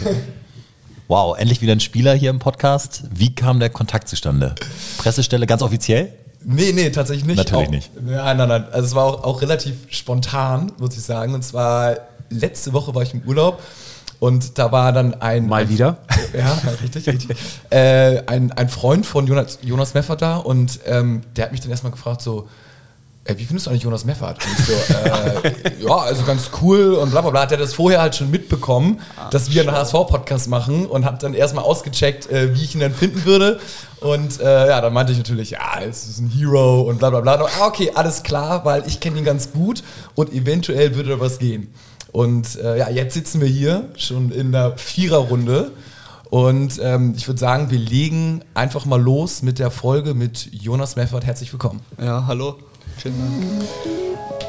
Wow, endlich wieder ein Spieler hier im Podcast. Wie kam der Kontakt zustande? Pressestelle ganz offiziell? Nee, nee, tatsächlich nicht. Natürlich auch, nicht. Nein, nein, nein. Also es war auch, auch relativ spontan, muss ich sagen. Und zwar letzte Woche war ich im Urlaub und da war dann ein. Mal wieder? Ja, richtig, richtig. äh, ein, ein Freund von Jonas, Jonas Meffert da und ähm, der hat mich dann erstmal gefragt, so, wie findest du eigentlich Jonas Meffert? Und ich so, äh, ja, also ganz cool und bla bla bla. Hat er das vorher halt schon mitbekommen, dass wir einen HSV-Podcast machen und hat dann erstmal ausgecheckt, äh, wie ich ihn dann finden würde. Und äh, ja, dann meinte ich natürlich, ja, es ist ein Hero und bla bla bla. Und, ah, okay, alles klar, weil ich kenne ihn ganz gut und eventuell würde da was gehen. Und äh, ja, jetzt sitzen wir hier schon in der Viererrunde. Und ähm, ich würde sagen, wir legen einfach mal los mit der Folge mit Jonas Meffert. Herzlich willkommen. Ja, hallo. Vielen Dank.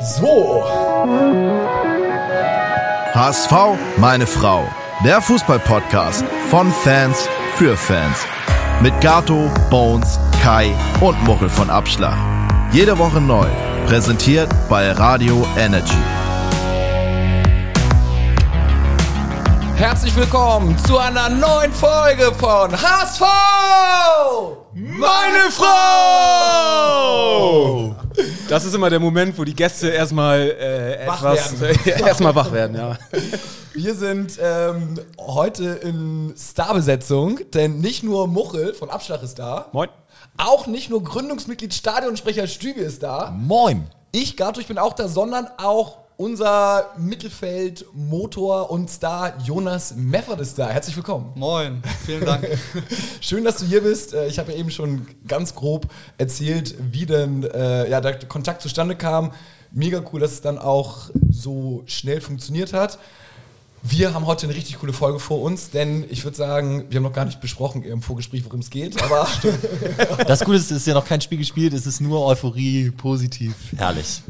So, HSV, meine Frau. Der Fußballpodcast von Fans für Fans. Mit Gato, Bones, Kai und Muchel von Abschlag. Jede Woche neu. Präsentiert bei Radio Energy. herzlich willkommen zu einer neuen Folge von HSV! Meine Frau! Das ist immer der Moment, wo die Gäste erstmal äh, Wach etwas erstmal wach werden, ja. Wir sind ähm, heute in Starbesetzung, denn nicht nur Muchel von Abschlag ist da, Moin. auch nicht nur Gründungsmitglied Stadionsprecher Stüge ist da, Moin. ich, Gato, ich bin auch da, sondern auch unser Mittelfeld-Motor und Star Jonas Meffert ist da. Herzlich willkommen. Moin, vielen Dank. Schön, dass du hier bist. Äh, Ich habe ja eben schon ganz grob erzählt, wie denn äh, ja, der Kontakt zustande kam. Mega cool, dass es dann auch so schnell funktioniert hat. Wir haben heute eine richtig coole Folge vor uns, denn ich würde sagen, wir haben noch gar nicht besprochen im Vorgespräch, worum es geht, aber Das Gute ist, es ist ja noch kein Spiel gespielt, es ist nur Euphorie, positiv, herrlich.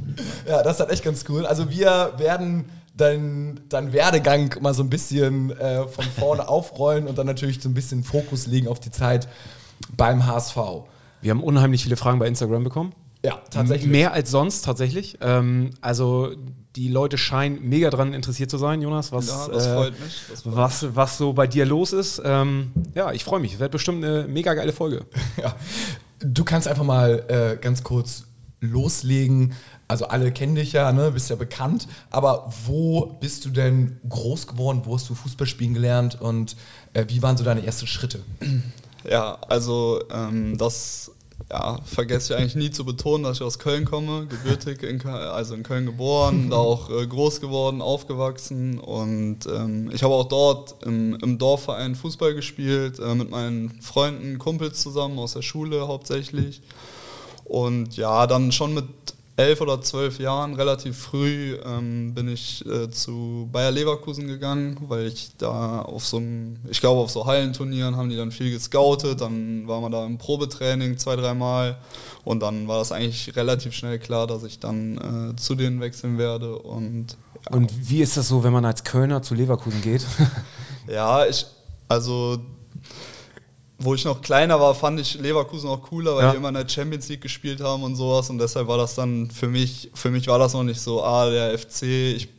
ja, das ist halt echt ganz cool. Also wir werden deinen dein Werdegang mal so ein bisschen äh, von vorne aufrollen und dann natürlich so ein bisschen Fokus legen auf die Zeit beim HSV. Wir haben unheimlich viele Fragen bei Instagram bekommen. Ja, tatsächlich. Mehr als sonst tatsächlich. Ähm, also die Leute scheinen mega dran interessiert zu sein, Jonas, was, Ja, das äh, freut mich. Das freut was, was so bei dir los ist. Ähm, ja, ich freue mich. Wird bestimmt eine mega geile Folge. Ja. Du kannst einfach mal äh, ganz kurz loslegen. Also alle kennen dich ja, ne? bist ja bekannt. Aber wo bist du denn groß geworden? Wo hast du Fußball spielen gelernt? Und äh, wie waren so deine ersten Schritte? Ja, also ähm, das ja, vergesse ich eigentlich nie zu betonen, dass ich aus Köln komme, gebürtig, in, Köln- also in Köln geboren, da auch äh, groß geworden, aufgewachsen und ähm, ich habe auch dort im, im Dorfverein Fußball gespielt, äh, mit meinen Freunden, Kumpels zusammen aus der Schule hauptsächlich. Und ja, dann schon mit elf oder zwölf Jahren, relativ früh, ähm, bin ich äh, zu Bayer Leverkusen gegangen, weil ich da auf so einem, ich glaube auf so Hallenturnieren haben die dann viel gescoutet, dann war man da im Probetraining zwei, dreimal. Und dann war das eigentlich relativ schnell klar, dass ich dann äh, zu denen wechseln werde. Und ja, Und wie ist das so, wenn man als Kölner zu Leverkusen geht? ja, ich, also, wo ich noch kleiner war, fand ich Leverkusen auch cooler, weil Ja. die immer in der Champions League gespielt haben und sowas. Und deshalb war das dann für mich, für mich war das noch nicht so, ah, der FC, ich,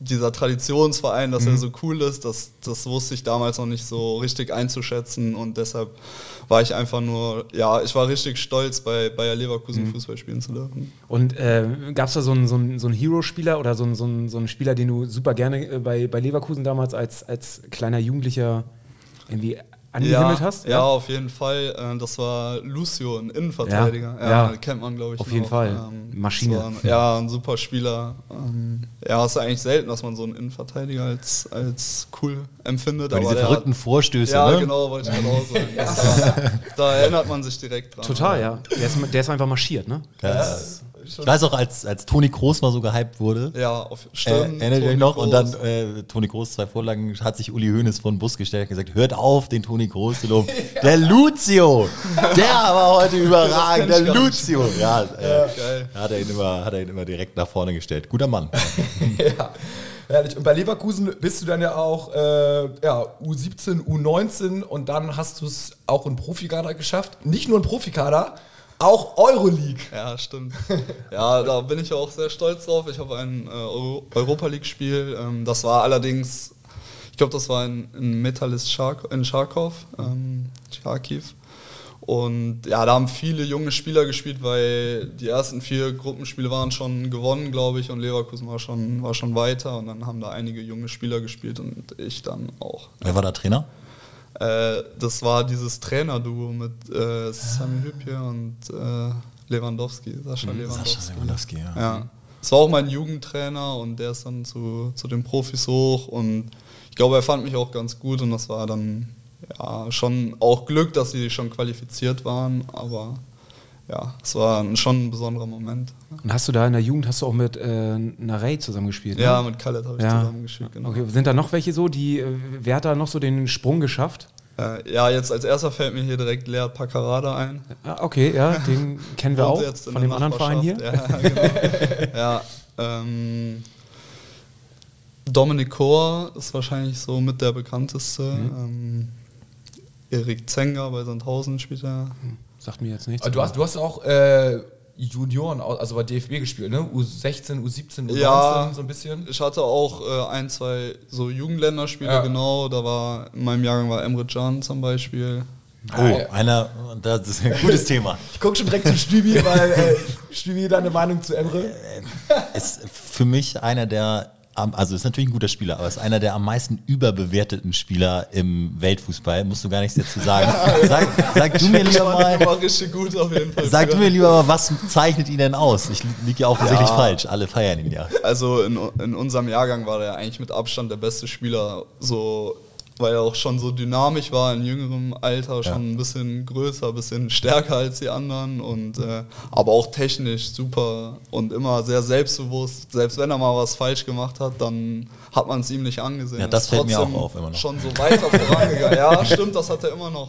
dieser Traditionsverein, dass er so cool ist, das, das wusste ich damals noch nicht so richtig einzuschätzen. Und deshalb war ich einfach nur, ja, ich war richtig stolz, bei Bayer Leverkusen Fußball spielen zu dürfen. Und äh, gab es da so einen, so einen, so einen Hero-Spieler oder so einen, so, einen, so einen Spieler, den du super gerne äh, bei, bei Leverkusen damals als, als kleiner Jugendlicher irgendwie angehimmelt ja, hast? Ja, auf jeden Fall. Äh, Das war Lucio, ein Innenverteidiger. Ja, Ja, ja. kennt man, glaube ich. Auf jeden. Fall. Maschine. das war ein- ja, ein super Spieler. Ähm, Ja, ist eigentlich selten, dass man so einen Innenverteidiger als, als cool empfindet. Bei diese der verrückten hat, Vorstöße, Ja, ne? genau, wollte ich genau sagen. Das, da, da erinnert man sich direkt dran. Total, ja. Der ist, der ist einfach marschiert, ne? Ganz, ich weiß auch, als, als Toni Kroos mal so gehypt wurde, Ja, auf, äh, stimmt. erinnert ihr euch Toni noch? Und dann äh, Toni Kroos zwei Vorlagen hat sich Uli Hoeneß vor den Bus gestellt und gesagt, hört auf, den Toni Kroos zu loben. Der Lucio, der war heute überragend, der. Lucio. Ja, äh, geil. hat, er ihn immer, hat er ihn immer direkt nach vorne gestellt. Guter Mann. ja. Herrlich. Und bei Leverkusen bist du dann ja auch äh, ja, U17, U19 und dann hast du es auch in Profikader geschafft. Nicht nur in Profikader, auch Euroleague. Ja, stimmt. Ja, da bin ich auch sehr stolz drauf. Ich habe ein äh, Euro Europa League-Spiel. Ähm, das war allerdings, ich glaube, das war in, in Metallist Schark, in Charkow, ähm, Charkiw. Und ja, da haben viele junge Spieler gespielt, weil die ersten vier Gruppenspiele waren schon gewonnen, glaube ich, und Leverkusen war schon, war schon weiter. Und dann haben da einige junge Spieler gespielt und ich dann auch. Wer war da Trainer? Äh, das war dieses Trainerduo mit äh, Sami Hübje und äh, Lewandowski, Sascha Lewandowski. Sascha Lewandowski, ja. Ja. Es war auch mein Jugendtrainer und der ist dann zu, zu den Profis hoch und glaube, er fand mich auch ganz gut und das war dann ja, schon auch Glück, dass sie schon qualifiziert waren, aber ja, es war schon ein besonderer Moment. Und hast du da in der Jugend, hast du auch mit äh, Narey zusammengespielt? ne? Ja, mit Khaled habe ich Ja. zusammengespielt, genau. Okay, sind da noch welche so, die, äh, wer hat da noch so den Sprung geschafft? Äh, ja, jetzt als erster fällt mir hier direkt Lea Paccarada ein. Ah, okay, ja, den kennen wir auch von dem anderen Verein hier. Ja, genau. ja, ähm, Dominik Kor ist wahrscheinlich so mit der bekannteste. Mhm. Ähm, Erik Zenger bei Sandhausen spielt er. Sagt mir jetzt nichts. Aber du hast, du hast auch äh, Junioren, also bei DFB gespielt, ne? U16, U17, U19 Ja. so ein bisschen. Ich hatte auch äh, ein, zwei so Jugendländerspiele, Ja. genau. Da war in meinem Jahrgang war Emre Can zum Beispiel. Oh, einer, das ist ein gutes Thema. Ich gucke schon direkt zu Stübi, weil äh, Stübi deine Meinung zu Emre. Ist für mich einer der, also ist natürlich ein guter Spieler, aber ist einer der am meisten überbewerteten Spieler im Weltfußball. Musst du gar nichts dazu sagen. Sag, sag du mir lieber mal, sag du mir lieber mal, was zeichnet ihn denn aus? Ich liege ja offensichtlich falsch. Alle feiern ihn ja. Also in, in unserem Jahrgang war der eigentlich mit Abstand der beste Spieler, so weil er auch schon so dynamisch war in jüngerem Alter, schon ein bisschen größer, ein bisschen stärker als die anderen und äh, aber auch technisch super und immer sehr selbstbewusst. Selbst wenn er mal was falsch gemacht hat, dann hat man es ihm nicht angesehen. Ja, das Ist fällt mir trotzdem auch auf, immer noch. Schon so weiter vorangegangen. Ja, stimmt, das hat er immer noch.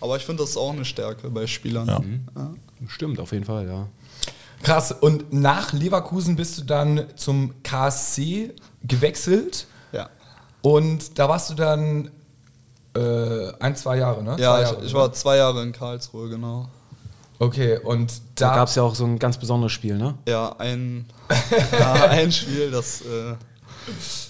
Aber ich finde, das ist auch eine Stärke bei Spielern. Ja. Ja. Stimmt, auf jeden Fall, ja. Krass. Und nach Leverkusen bist du dann zum KSC gewechselt. Und da warst du dann äh, ein, zwei Jahre, ne? Ja, zwei ich, Jahre, ich ne? war zwei Jahre in Karlsruhe, genau. Okay, und Da da, gab es ja auch so ein ganz besonderes Spiel, ne? Ja, ein, ja, ein Spiel, das. Äh,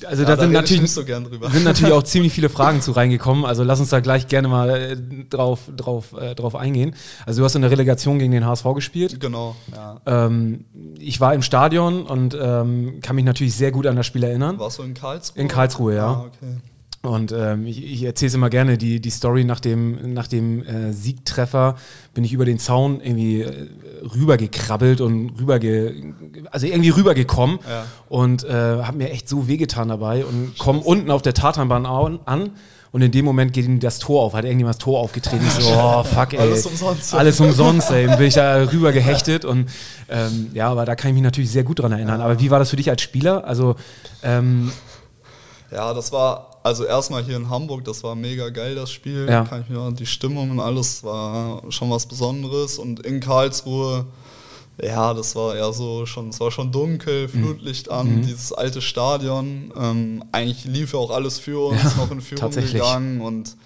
Also ja, da da sind natürlich, so sind natürlich auch ziemlich viele Fragen zu reingekommen. Also lass uns da gleich gerne mal äh, drauf, drauf, äh, drauf eingehen. Also du hast in der Relegation gegen den HSV gespielt. Genau, ja. Ähm, ich war im Stadion und ähm, kann mich natürlich sehr gut an das Spiel erinnern. Warst du in Karlsruhe? In Karlsruhe, ja. Ah, okay. Und ähm, ich, ich erzähle es immer gerne, die, die Story nach dem, nach dem äh, Siegtreffer bin ich über den Zaun irgendwie äh, rübergekrabbelt und rüberge, also irgendwie rübergekommen Ja. und äh, habe mir echt so wehgetan dabei und komme unten auf der Tatanbahn an, und in dem Moment geht ihm das Tor auf, hat irgendjemand das Tor aufgetreten. Ich so, oh fuck, ey. Alles umsonst. Alles umsonst, ey. Bin ich da rüber gehechtet und ähm, ja, aber da kann ich mich natürlich sehr gut dran erinnern. Aber wie war das für dich als Spieler? Also, ähm, Ja, das war, also erstmal hier in Hamburg, das war mega geil, das Spiel. Ja. Kann ich mir die Stimmung und alles war schon was Besonderes. Und in Karlsruhe, ja, das war eher so schon, es war schon dunkel, Mhm. Flutlicht an, dieses alte Stadion. Ähm, eigentlich lief ja auch alles für uns, Ja, noch in Führung gegangen und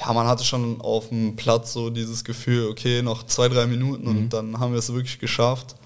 ja, man hatte schon auf dem Platz so dieses Gefühl, okay, noch zwei, drei Minuten Mhm. und dann haben wir es wirklich geschafft.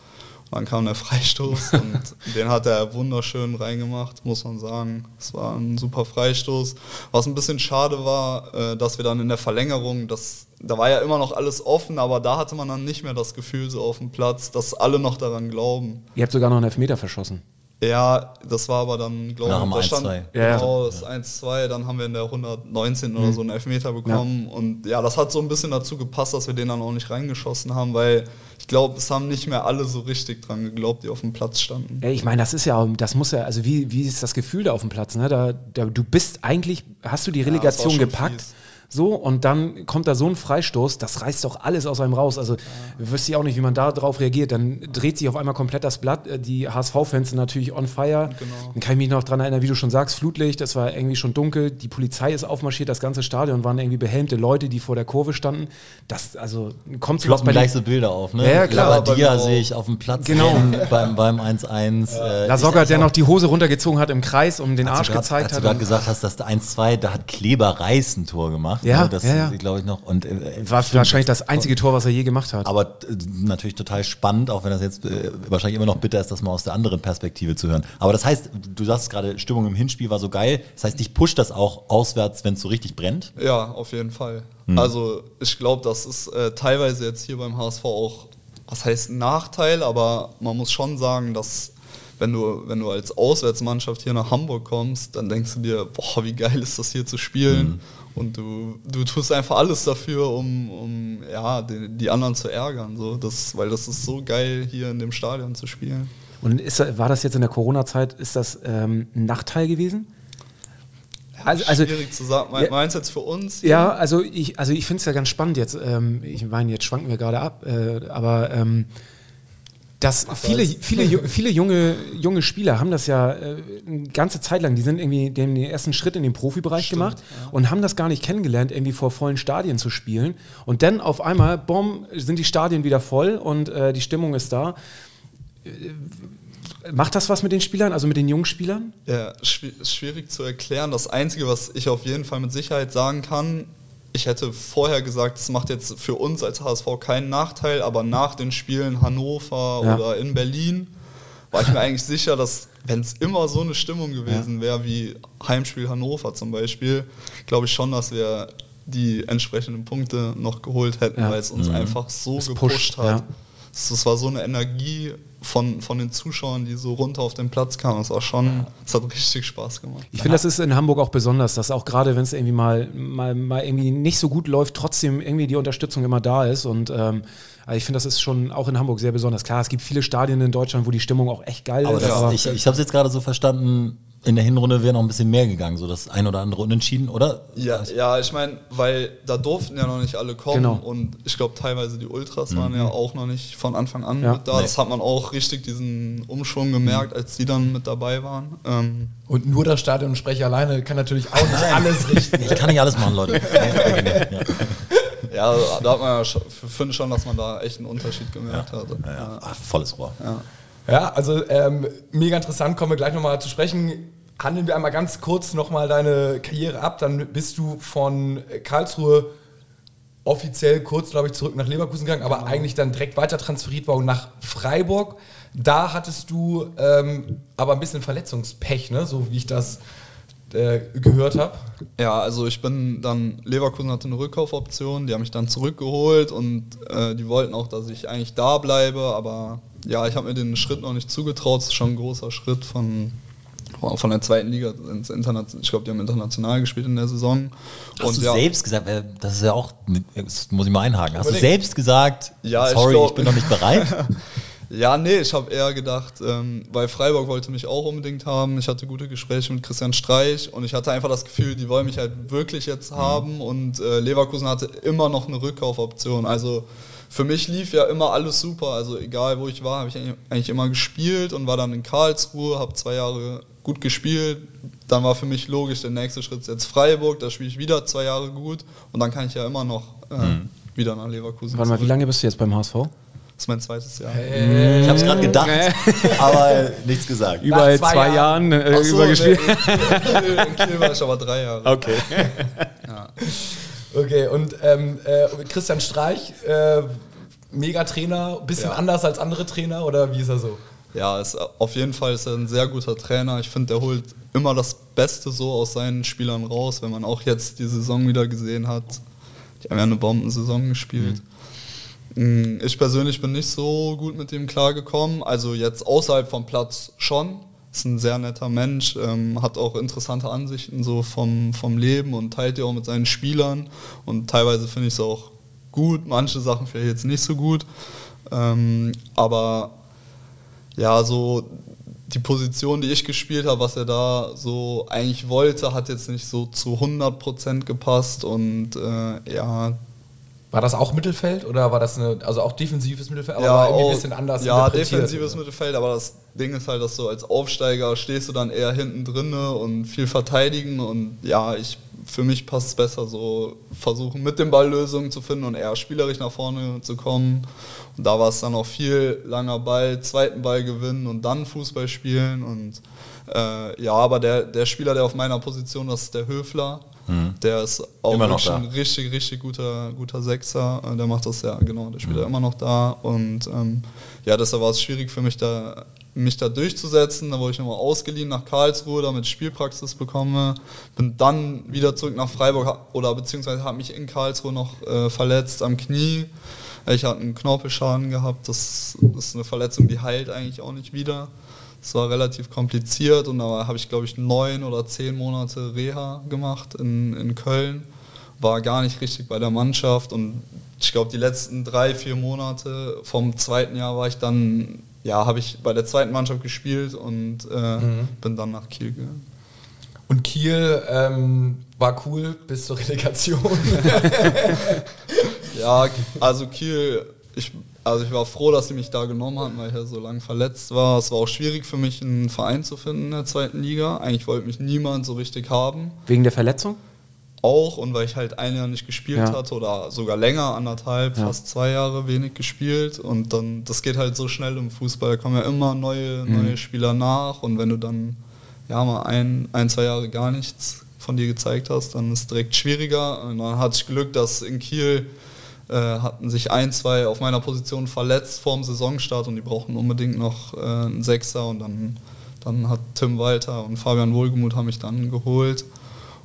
Dann kam der Freistoß und den hat er wunderschön reingemacht, muss man sagen. Es war ein super Freistoß. Was ein bisschen schade war, äh, dass wir dann in der Verlängerung, das, da war ja immer noch alles offen, aber da hatte man dann nicht mehr das Gefühl so auf dem Platz, dass alle noch daran glauben. ihr habt sogar noch einen Elfmeter verschossen. Ja, das war aber dann, glaube Nach ich, dem da stand 1-2. Ja, ja. genau das 1-2, dann haben wir in der 119 oder so einen Elfmeter bekommen und ja, das hat so ein bisschen dazu gepasst, dass wir den dann auch nicht reingeschossen haben, weil glaube, es haben nicht mehr alle so richtig dran geglaubt, die auf dem Platz standen. Ich meine, das ist ja, das muss ja, also wie, wie ist das Gefühl da auf dem Platz? Ne? Da, da, du bist eigentlich, hast du die Relegation schon gepackt? fies. So, und dann kommt da so ein Freistoß, das reißt doch alles aus einem raus. Also, wüsste ich auch nicht, wie man da drauf reagiert. Dann dreht sich auf einmal komplett das Blatt. Äh, Die HSV-Fans sind natürlich on fire. Genau. Dann kann ich mich noch dran erinnern, wie du schon sagst, Flutlicht, es war irgendwie schon dunkel. Die Polizei ist aufmarschiert, das ganze Stadion waren irgendwie behelmte Leute, die vor der Kurve standen. Das, also, kommt sowas Ploppen bei gleich so Bilder auf, ne? Ja, ja, klar. Labadia sehe ich auf dem Platz Genau. beim, beim 1-1. Äh, La Soga, ich der noch die Hose runtergezogen hat im Kreis, um den als Arsch grad- gezeigt als hat. du gerade gesagt hast, dass der 1-2, da hat Kleber Reis ein Tor gemacht. Ja, ne? das ja, ja. glaube ich noch. Und, äh, War wahrscheinlich das einzige Tor, was er je gemacht hat. Aber äh, natürlich total spannend, auch wenn das jetzt äh, wahrscheinlich immer noch bitter ist, das mal aus der anderen Perspektive zu hören. Aber das heißt, du sagst gerade, Stimmung im Hinspiel war so geil. Das heißt, dich pusht das auch auswärts, wenn es so richtig brennt. Ja, auf jeden Fall. Also ich glaube, das ist äh, teilweise jetzt hier beim HSV auch, was heißt ein Nachteil, aber man muss schon sagen, dass wenn du, wenn du als Auswärtsmannschaft hier nach Hamburg kommst, dann denkst du dir, boah, wie geil ist das hier zu spielen. Und du, du tust einfach alles dafür, um, um ja, die, die anderen zu ärgern. So. Das, weil das ist so geil, hier in dem Stadion zu spielen. Und ist, war das jetzt in der Corona-Zeit, ist das ähm, ein Nachteil gewesen? Also, also Schwierig zu sagen. Me- Ja. Meinst du jetzt für uns? ja, also ich, also ich finde es ja ganz spannend jetzt. Ähm, ich meine, jetzt schwanken wir gerade ab, äh, aber ähm, dass viele, viele, viele junge, junge Spieler haben das ja äh, eine ganze Zeit lang, die sind irgendwie, die haben den ersten Schritt in den Profibereich Stimmt, gemacht und haben das gar nicht kennengelernt, irgendwie vor vollen Stadien zu spielen. Und dann auf einmal, bumm, sind die Stadien wieder voll und äh, die Stimmung ist da. Äh, Macht das was mit den Spielern, also mit den jungen Spielern? Ja, schwierig zu erklären. Das Einzige, was ich auf jeden Fall mit Sicherheit sagen kann, ich hätte vorher gesagt, es macht jetzt für uns als HSV keinen Nachteil, aber nach den Spielen Hannover Ja. oder in Berlin war ich mir eigentlich sicher, dass wenn es immer so eine Stimmung gewesen wäre wie Heimspiel Hannover zum Beispiel, glaube ich schon, dass wir die entsprechenden Punkte noch geholt hätten, Ja. weil es uns einfach so Es gepusht pusht, hat. ja. Es, es war so eine Energie von, von den Zuschauern, die so runter auf den Platz kamen. Es war schon, es hat richtig Spaß gemacht. Ich finde, das ist in Hamburg auch besonders, dass auch gerade, wenn es irgendwie mal, mal, mal irgendwie nicht so gut läuft, trotzdem irgendwie die Unterstützung immer da ist. Und ähm, also ich finde, das ist schon auch in Hamburg sehr besonders. Klar, es gibt viele Stadien in Deutschland, wo die Stimmung auch echt geil Aber ist. das, aber ich, ich habe es jetzt gerade so verstanden, in der Hinrunde wäre noch ein bisschen mehr gegangen, so das ein oder andere Unentschieden, oder? Ja, ja ich meine, weil da durften ja noch nicht alle kommen Genau. und ich glaube teilweise die Ultras waren ja auch noch nicht von Anfang an Ja. mit da. Das hat man auch richtig diesen Umschwung gemerkt, als die dann mit dabei waren. Ähm, Und nur das Stadionsprecher alleine kann natürlich auch nicht alles richten. Ich kann nicht alles machen, Leute. Nee, nee, nee, ja. ja, da hat man ja schon, finde schon, dass man da echt einen Unterschied gemerkt hat. Ja, ja. Ach, volles Rohr. Ja, also ähm, mega interessant, kommen wir gleich nochmal zu sprechen. Handeln wir einmal ganz kurz nochmal deine Karriere ab. Dann bist du von Karlsruhe offiziell kurz, glaube ich, zurück nach Leverkusen gegangen, aber eigentlich dann direkt weiter transferiert worden nach Freiburg. Da hattest du ähm, aber ein bisschen Verletzungspech, ne? so wie ich das äh, gehört habe. Ja, also ich bin dann, Leverkusen hatte eine Rückkaufoption, die haben mich dann zurückgeholt und äh, die wollten auch, dass ich eigentlich da bleibe, aber ja, ich habe mir den Schritt noch nicht zugetraut, das ist schon ein großer Schritt von, von der zweiten Liga ins International, ich glaube, die haben international gespielt in der Saison. Hast du ja, selbst gesagt, äh, das ist ja auch, das muss ich mal einhaken, hast du selbst gesagt, Ja, ich sorry, glaub- ich bin noch nicht bereit? Ja, nee, ich habe eher gedacht, ähm, weil Freiburg wollte mich auch unbedingt haben. Ich hatte gute Gespräche mit Christian Streich und ich hatte einfach das Gefühl, die wollen mich halt wirklich jetzt haben und äh, Leverkusen hatte immer noch eine Rückkaufoption. Also für mich lief ja immer alles super. Also egal wo ich war, habe ich eigentlich immer gespielt und war dann in Karlsruhe, habe zwei Jahre gut gespielt. Dann war für mich logisch, der nächste Schritt ist jetzt Freiburg, da spiele ich wieder zwei Jahre gut und dann kann ich ja immer noch äh, wieder nach Leverkusen. Warte mal, wie lange bist du jetzt beim HSV? Das ist mein zweites Jahr. Ich habe es gerade gedacht, aber äh, nichts gesagt. Über zwei zwei, Jahren, äh, Ach so, übergespielt. nee, in, Kiel, war ich aber drei Jahre. Okay. Okay, und ähm, äh, Christian Streich, äh, Mega-Trainer, bisschen Ja. anders als andere Trainer oder wie ist er so? Ja, ist, auf jeden Fall ist er ein sehr guter Trainer. Ich finde, der holt immer das Beste so aus seinen Spielern raus, wenn man auch jetzt die Saison wieder gesehen hat. Die haben ja eine Bombensaison gespielt. Mm, Ich persönlich bin nicht so gut mit ihm klargekommen. Also jetzt außerhalb vom Platz schon. Ist ein sehr netter Mensch, ähm, hat auch interessante Ansichten so vom, vom Leben und teilt die auch mit seinen Spielern. Und teilweise finde ich es auch gut, manche Sachen vielleicht jetzt nicht so gut. Ähm, aber ja, so die Position, die ich gespielt habe, was er da so eigentlich wollte, hat jetzt nicht so zu 100% gepasst und äh, ja, War das auch Mittelfeld oder war das eine, also auch defensives Mittelfeld, aber ja, war irgendwie auch- ein bisschen anders Ja, defensives oder? Mittelfeld, aber das Ding ist halt, dass du als Aufsteiger stehst du dann eher hinten drinne und viel verteidigen und ja, ich für mich passt es besser, so versuchen mit dem Ball Lösungen zu finden und eher spielerisch nach vorne zu kommen. Und da war es dann auch viel langer Ball, zweiten Ball gewinnen und dann Fußball spielen. Und äh, ja, aber der, der Spieler, der auf meiner Position ist, ist der Höfler. Mhm. Der ist auch immer noch ein richtig, richtig guter, guter Sechser. Äh, der macht das ja, genau, der spielt mhm. immer noch da. Und ähm, ja, deshalb war es schwierig für mich da mich da durchzusetzen. Da wurde ich nochmal ausgeliehen nach Karlsruhe, damit ich Spielpraxis bekomme. Bin dann wieder zurück nach Freiburg oder beziehungsweise habe mich in Karlsruhe noch äh, verletzt am Knie. Ich hatte einen Knorpelschaden gehabt. Das ist eine Verletzung, die heilt eigentlich auch nicht wieder. Es war relativ kompliziert und da habe ich, glaube ich, neun oder zehn Monate Reha gemacht in, in Köln. War gar nicht richtig bei der Mannschaft und ich glaube, die letzten drei, vier Monate vom zweiten Jahr war ich dann ja, habe ich bei der zweiten Mannschaft gespielt und äh, mhm. bin dann nach Kiel gegangen. Und Kiel ähm, war cool bis zur Relegation. ja, also Kiel, ich, also ich war froh, dass sie mich da genommen hatten, weil ich ja so lange verletzt war. Es war auch schwierig für mich, einen Verein zu finden in der zweiten Liga. Eigentlich wollte mich niemand so richtig haben. Wegen der Verletzung? auch und weil ich halt ein Jahr nicht gespielt ja. hatte oder sogar länger, anderthalb, ja. fast zwei Jahre wenig gespielt und dann, das geht halt so schnell im Fußball, da kommen ja immer neue, mhm. neue Spieler nach und wenn du dann ja mal ein, ein, zwei Jahre gar nichts von dir gezeigt hast, dann ist es direkt schwieriger und dann hatte ich Glück, dass in Kiel äh, hatten sich ein, zwei auf meiner Position verletzt vor dem Saisonstart und die brauchten unbedingt noch äh, einen Sechser und dann, dann hat Tim Walter und Fabian Wohlgemuth haben mich dann geholt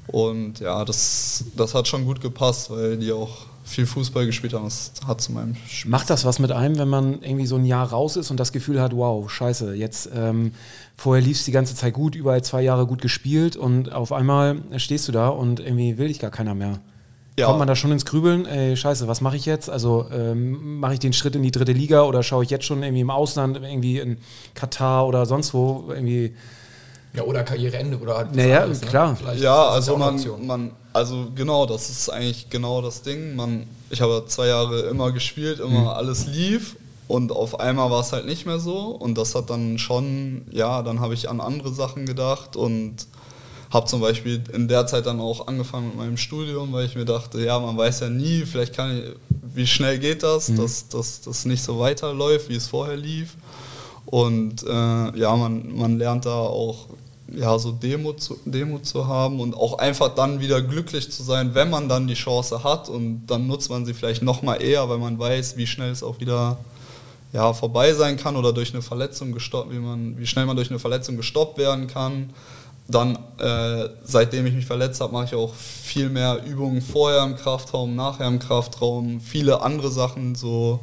und ja, das, das hat schon gut gepasst, weil die auch viel Fußball gespielt haben. Das hat zu meinem Spiel. Macht das was mit einem, wenn man irgendwie so ein Jahr raus ist und das Gefühl hat, wow, scheiße, jetzt ähm, vorher lief es die ganze Zeit gut, überall zwei Jahre gut gespielt und auf einmal stehst du da und irgendwie will dich gar keiner mehr. Ja. Kommt man da schon ins Grübeln? Ey, scheiße, was mache ich jetzt? Also ähm, mache ich den Schritt in die dritte Liga oder schaue ich jetzt schon irgendwie im Ausland, irgendwie in Katar oder sonst wo irgendwie ja, oder Karriereende oder halt naja, anderes, ne? klar. Vielleicht ja, also man, man, also genau, das ist eigentlich genau das Ding. Man, ich habe zwei Jahre immer gespielt, immer mhm. alles lief und auf einmal war es halt nicht mehr so und das hat dann schon, ja, dann habe ich an andere Sachen gedacht und habe zum Beispiel in der Zeit dann auch angefangen mit meinem Studium, weil ich mir dachte, ja, man weiß ja nie, vielleicht kann ich, wie schnell geht das, mhm. dass das nicht so weiterläuft, wie es vorher lief. Und äh, ja, man, man lernt da auch ja, so Demut zu, Demut zu haben und auch einfach dann wieder glücklich zu sein, wenn man dann die Chance hat und dann nutzt man sie vielleicht noch mal eher, weil man weiß, wie schnell es auch wieder ja, vorbei sein kann oder durch eine Verletzung gestoppt, wie, man, wie schnell man durch eine Verletzung gestoppt werden kann. Dann, äh, seitdem ich mich verletzt habe, mache ich auch viel mehr Übungen vorher im Kraftraum, nachher im Kraftraum, viele andere Sachen, so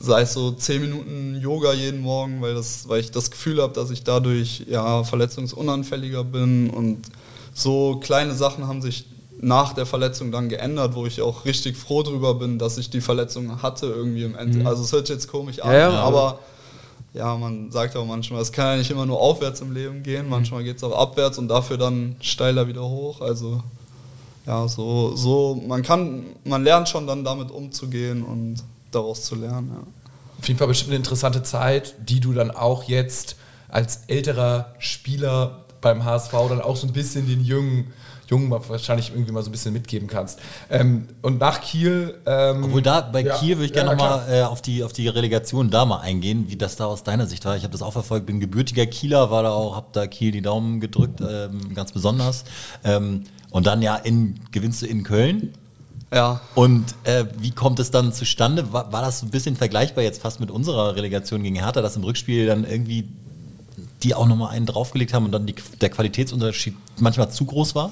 sei es so 10 Minuten Yoga jeden Morgen, weil, das, weil ich das Gefühl habe, dass ich dadurch ja, verletzungsunanfälliger bin. Und so kleine Sachen haben sich nach der Verletzung dann geändert, wo ich auch richtig froh drüber bin, dass ich die Verletzung hatte irgendwie im Ende. Mhm. Also es hört jetzt komisch an, ja, ja, aber ja, man sagt auch manchmal, es kann ja nicht immer nur aufwärts im Leben gehen, manchmal geht es auch abwärts und dafür dann steiler wieder hoch. Also ja, so, so, man kann, man lernt schon dann damit umzugehen und daraus zu lernen. Ja. Auf jeden Fall bestimmt eine interessante Zeit, die du dann auch jetzt als älterer Spieler beim HSV dann auch so ein bisschen den jungen Jungen wahrscheinlich irgendwie mal so ein bisschen mitgeben kannst. Ähm, und nach Kiel. Ähm, Obwohl da bei ja, Kiel würde ich gerne ja, nochmal äh, auf, die, auf die Relegation da mal eingehen, wie das da aus deiner Sicht war. Ich habe das auch verfolgt, bin gebürtiger Kieler, war da auch, habe da Kiel die Daumen gedrückt, ähm, ganz besonders. Ähm, und dann ja in, gewinnst du in Köln ja. Und äh, wie kommt es dann zustande? War, war das ein bisschen vergleichbar jetzt fast mit unserer Relegation gegen Hertha, dass im Rückspiel dann irgendwie die auch nochmal einen draufgelegt haben und dann die, der Qualitätsunterschied manchmal zu groß war?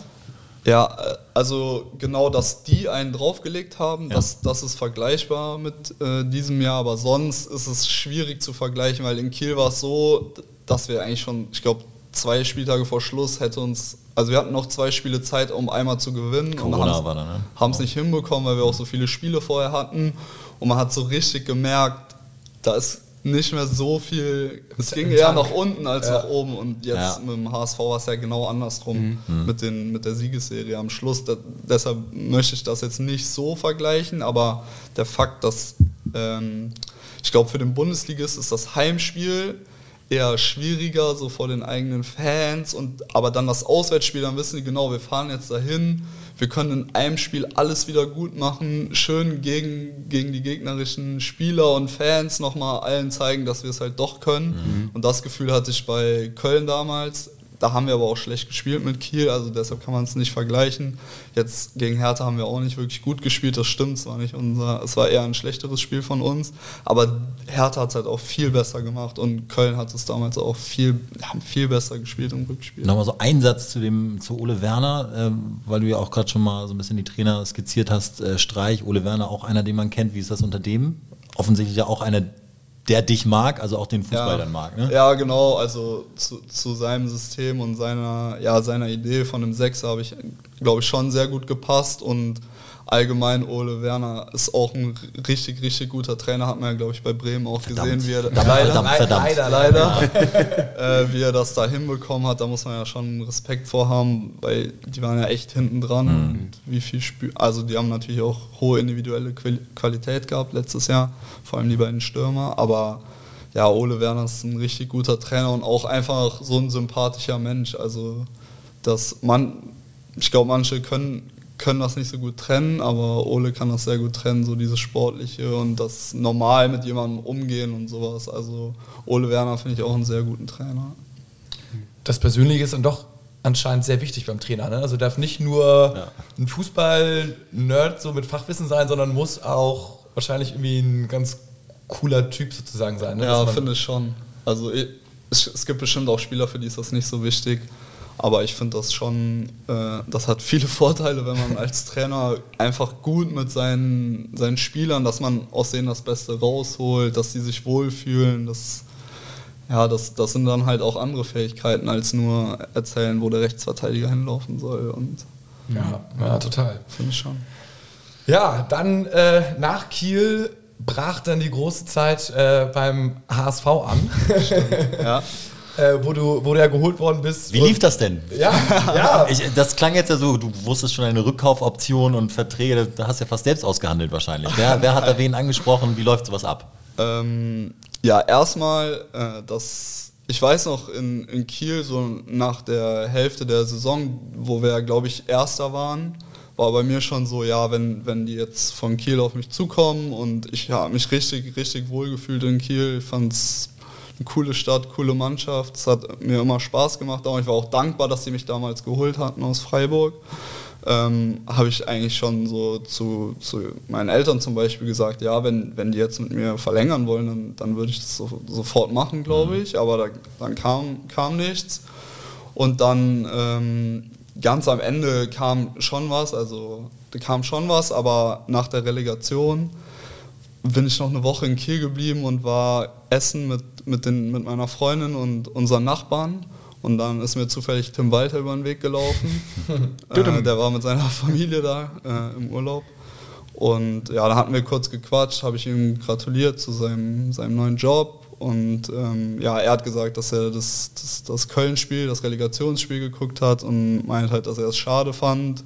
Ja, also genau, dass die einen draufgelegt haben, ja. das, das ist vergleichbar mit äh, diesem Jahr, aber sonst ist es schwierig zu vergleichen, weil in Kiel war es so, dass wir eigentlich schon, ich glaube, zwei Spieltage vor Schluss hätte uns also wir hatten noch zwei Spiele Zeit, um einmal zu gewinnen. Corona und war da, ne? Haben es nicht hinbekommen, weil wir auch so viele Spiele vorher hatten. Und man hat so richtig gemerkt, da ist nicht mehr so viel. Es ging eher nach unten als ja. nach oben. Und jetzt ja. mit dem HSV war es ja genau andersrum mhm. mhm. mit, den, mit der Siegesserie am Schluss. Da, deshalb möchte ich das jetzt nicht so vergleichen, aber der Fakt, dass ähm, ich glaube, für den Bundesligist ist das Heimspiel eher schwieriger, so vor den eigenen Fans. Und, aber dann das Auswärtsspiel, dann wissen die genau, wir fahren jetzt dahin. Wir können in einem Spiel alles wieder gut machen, schön gegen, gegen die gegnerischen Spieler und Fans nochmal allen zeigen, dass wir es halt doch können. Mhm. Und das Gefühl hatte ich bei Köln damals. Da haben wir aber auch schlecht gespielt mit Kiel, also deshalb kann man es nicht vergleichen. Jetzt gegen Hertha haben wir auch nicht wirklich gut gespielt, das stimmt, es war nicht unser, es war eher ein schlechteres Spiel von uns, aber Hertha hat es halt auch viel besser gemacht und Köln hat es damals auch viel, haben viel besser gespielt im Rückspiel. Nochmal so ein Satz zu dem, zu Ole Werner, äh, weil du ja auch gerade schon mal so ein bisschen die Trainer skizziert hast, äh, Streich, Ole Werner auch einer, den man kennt, wie ist das unter dem? Offensichtlich ja auch einer der dich mag, also auch den Fußball ja. dann mag. Ne? Ja, genau. Also zu, zu, seinem System und seiner, ja, seiner Idee von dem Sechser habe ich, glaube ich, schon sehr gut gepasst und allgemein Ole Werner ist auch ein richtig, richtig guter Trainer, hat man ja, glaube ich, bei Bremen auch verdammt. gesehen, wie er, verdammt, leider, verdammt, verdammt. leider, leider äh, wie er das da hinbekommen hat, da muss man ja schon Respekt vor haben, weil die waren ja echt hinten dran mhm. und wie viel Spiel, also die haben natürlich auch hohe individuelle Qualität gehabt letztes Jahr, vor allem die beiden Stürmer, aber ja, Ole Werner ist ein richtig guter Trainer und auch einfach so ein sympathischer Mensch, also dass man, ich glaube, manche können können das nicht so gut trennen, aber Ole kann das sehr gut trennen, so dieses Sportliche und das normal mit jemandem umgehen und sowas. Also Ole Werner finde ich auch einen sehr guten Trainer. Das Persönliche ist dann doch anscheinend sehr wichtig beim Trainer. Ne? Also darf nicht nur ja. ein Fußball-Nerd so mit Fachwissen sein, sondern muss auch wahrscheinlich irgendwie ein ganz cooler Typ sozusagen sein. Ne? Ja, finde ich schon. Also es, es gibt bestimmt auch Spieler, für die ist das nicht so wichtig. Aber ich finde das schon, äh, das hat viele Vorteile, wenn man als Trainer einfach gut mit seinen, seinen Spielern, dass man aus denen das Beste rausholt, dass sie sich wohlfühlen. Das, ja, das, das sind dann halt auch andere Fähigkeiten, als nur erzählen, wo der Rechtsverteidiger hinlaufen soll. Und, ja, ja, total. Finde ich schon. Ja, dann äh, nach Kiel brach dann die große Zeit äh, beim HSV an. ja äh, wo, du, wo du ja geholt worden bist. Wie lief das denn? Ja, ja. Ich, das klang jetzt ja so, du wusstest schon eine Rückkaufoption und Verträge, da hast du ja fast selbst ausgehandelt wahrscheinlich. Wer, wer hat da wen angesprochen? Wie läuft sowas ab? Ähm, ja, erstmal, äh, das, ich weiß noch in, in Kiel, so nach der Hälfte der Saison, wo wir, glaube ich, Erster waren, war bei mir schon so, ja, wenn, wenn die jetzt von Kiel auf mich zukommen und ich habe mich richtig, richtig wohl gefühlt in Kiel, ich fand es eine coole Stadt, coole Mannschaft. Es hat mir immer Spaß gemacht. ich war auch dankbar, dass sie mich damals geholt hatten aus Freiburg. Ähm, habe ich eigentlich schon so zu, zu, meinen Eltern zum Beispiel gesagt, ja, wenn, wenn die jetzt mit mir verlängern wollen, dann, dann würde ich das so, sofort machen, glaube mhm. ich. Aber da, dann kam, kam nichts. Und dann ähm, ganz am Ende kam schon was, also da kam schon was, aber nach der Relegation bin ich noch eine Woche in Kiel geblieben und war essen mit, mit, den, mit meiner Freundin und unseren Nachbarn. Und dann ist mir zufällig Tim Walter über den Weg gelaufen. äh, der war mit seiner Familie da äh, im Urlaub. Und ja, da hatten wir kurz gequatscht, habe ich ihm gratuliert zu seinem, seinem neuen Job. Und ähm, ja, er hat gesagt, dass er das, das, das Köln-Spiel, das Relegationsspiel geguckt hat und meint halt, dass er es schade fand.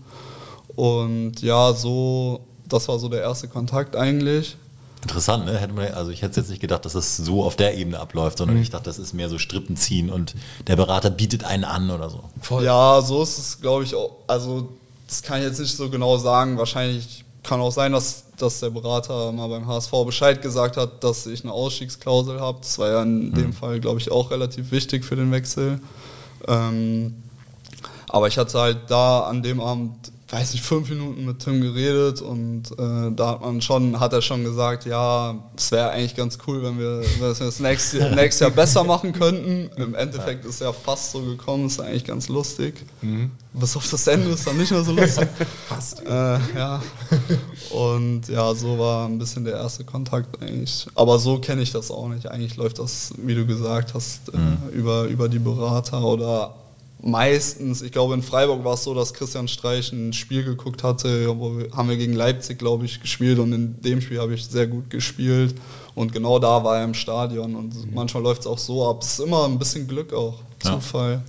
Und ja, so, das war so der erste Kontakt eigentlich. Interessant, ne? Hätte man, also ich hätte jetzt nicht gedacht, dass das so auf der Ebene abläuft, sondern mhm. ich dachte, das ist mehr so Strippen ziehen und der Berater bietet einen an oder so. Voll. Ja, so ist es, glaube ich, auch. Also, das kann ich jetzt nicht so genau sagen. Wahrscheinlich kann auch sein, dass, dass der Berater mal beim HSV Bescheid gesagt hat, dass ich eine Ausstiegsklausel habe. Das war ja in mhm. dem Fall, glaube ich, auch relativ wichtig für den Wechsel. Ähm, aber ich hatte halt da an dem Abend weiß nicht, fünf Minuten mit Tim geredet und äh, da hat man schon, hat er schon gesagt, ja, es wäre eigentlich ganz cool, wenn wir, wenn wir das nächste, nächstes Jahr besser machen könnten. Im Endeffekt ist es ja fast so gekommen, ist eigentlich ganz lustig. Mhm. Bis auf das Ende ist dann nicht mehr so lustig. fast. Äh, ja. Und ja, so war ein bisschen der erste Kontakt eigentlich. Aber so kenne ich das auch nicht. Eigentlich läuft das, wie du gesagt hast, äh, mhm. über, über die Berater oder meistens, ich glaube in Freiburg war es so, dass Christian Streich ein Spiel geguckt hatte, wo wir, haben wir gegen Leipzig, glaube ich, gespielt und in dem Spiel habe ich sehr gut gespielt und genau da war er im Stadion und mhm. manchmal läuft es auch so ab. Es ist immer ein bisschen Glück auch, Zufall.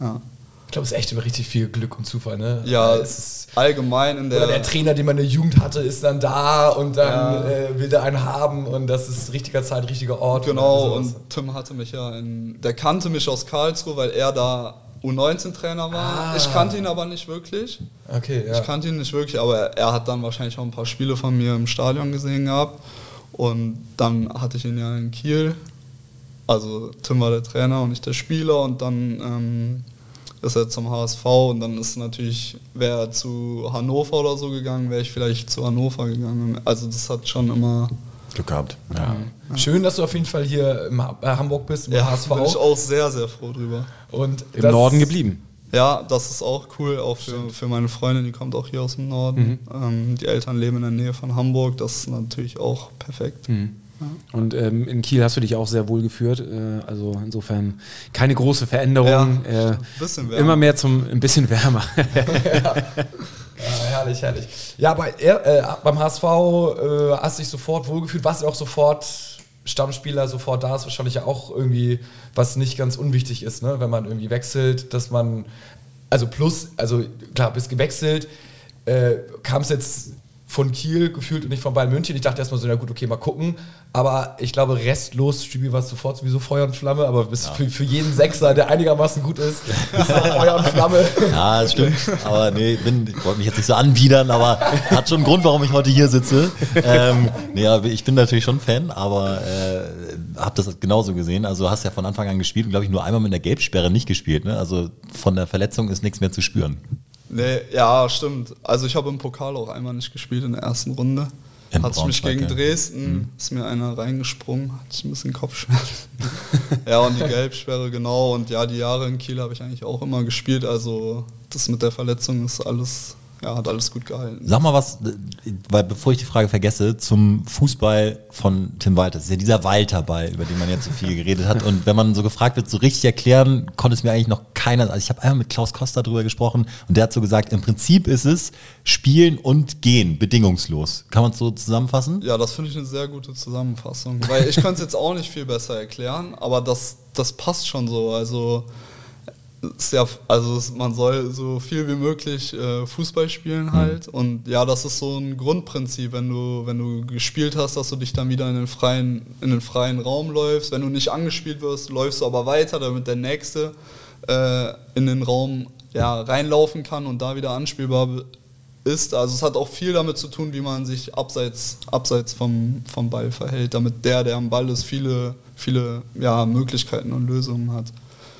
Ja. Ich glaube, es ist echt immer richtig viel Glück und Zufall, ne? Ja, es ist, allgemein in der. oder der Trainer, den man in der Jugend hatte, ist dann da und dann Ja. äh, will der einen haben und das ist richtiger Zeit, richtiger Ort. Genau, sowas. und Tim hatte mich ja in. Der kannte mich aus Karlsruhe, weil er da U19-Trainer war. Ah. Ich kannte ihn aber nicht wirklich. Okay, ja. Ich kannte ihn nicht wirklich, aber er hat dann wahrscheinlich auch ein paar Spiele von mir im Stadion gesehen gehabt. Und dann hatte ich ihn ja in Kiel. Also Tim war der Trainer und ich der Spieler und dann ähm, ist er zum HSV und dann ist natürlich, wäre er zu Hannover oder so gegangen, wäre ich vielleicht zu Hannover gegangen. Also das hat schon immer, Glück gehabt. Ja. Schön, dass du auf jeden Fall hier im Ha- äh, Hamburg bist, im ja, HSV. bin ich auch sehr, sehr froh drüber. und Im das- Norden geblieben. Ja, das ist auch cool, auch für, für meine Freundin, die kommt auch hier aus dem Norden. Ähm, die Eltern leben in der Nähe von Hamburg, das ist natürlich auch perfekt. Und ähm, in Kiel hast du dich auch sehr wohl geführt. Äh, also insofern keine große Veränderung. Ja, äh, bisschen wärmer. immer mehr zum ein bisschen wärmer. Ja, herrlich, herrlich. Ja, bei, äh, beim HSV äh, hast du dich sofort wohlgefühlt, warst du auch sofort Stammspieler, sofort da ist wahrscheinlich ja auch irgendwie, was nicht ganz unwichtig ist, ne? wenn man irgendwie wechselt, dass man, also plus, also klar, bist gewechselt, äh, kam es jetzt von Kiel gefühlt und nicht von Bayern München. Ich dachte erstmal so, na gut, okay, mal gucken. Aber ich glaube, restlos Stübi war sofort sowieso Feuer und Flamme. Aber bis für, für jeden Sechser, der einigermaßen gut ist, ist er Feuer und Flamme. Ja, das stimmt. Aber nee, bin, ich wollte mich jetzt nicht so anbiedern, aber hat schon einen Grund, warum ich heute hier sitze. Ähm, nee, ich bin natürlich schon Fan, aber äh, habe das genauso gesehen. Also hast ja von Anfang an gespielt und glaube ich nur einmal mit der Gelbsperre nicht gespielt. Ne? Also von der Verletzung ist nichts mehr zu spüren. Nee, ja, stimmt. Also ich habe im Pokal auch einmal nicht gespielt in der ersten Runde. In Hatte ich mich gegen. Dresden, ist mir einer reingesprungen, hatte ich ein bisschen Kopfschmerzen. ja, und die Gelbsperre, genau. Und ja, die Jahre in Kiel habe ich eigentlich auch immer gespielt. Also das mit der Verletzung ist alles, ja, hat alles gut gehalten. Sag mal was, weil bevor ich die Frage vergesse, zum Fußball von Tim Walter. Das ist ja dieser Walter-Ball, über den man jetzt so viel geredet hat. Und wenn man so gefragt wird, so richtig erklären, konnte es mir eigentlich noch keiner. Also ich habe einmal mit Klaus Costa drüber gesprochen und der hat so gesagt, im Prinzip ist es spielen und gehen, bedingungslos. Kann man es so zusammenfassen? Ja, das finde ich eine sehr gute Zusammenfassung. Weil ich könnte es jetzt auch nicht viel besser erklären, aber das, das passt schon so. Also, ja, also man soll so viel wie möglich äh, Fußball spielen halt. Und ja, das ist so ein Grundprinzip, wenn du, wenn du gespielt hast, dass du dich dann wieder in den freien, in den freien Raum läufst. Wenn du nicht angespielt wirst, läufst du aber weiter, damit der Nächste äh, in den Raum ja, reinlaufen kann und da wieder anspielbar ist. Also es hat auch viel damit zu tun, wie man sich abseits, abseits vom, vom Ball verhält, damit der, der am Ball ist, viele, viele ja, Möglichkeiten und Lösungen hat.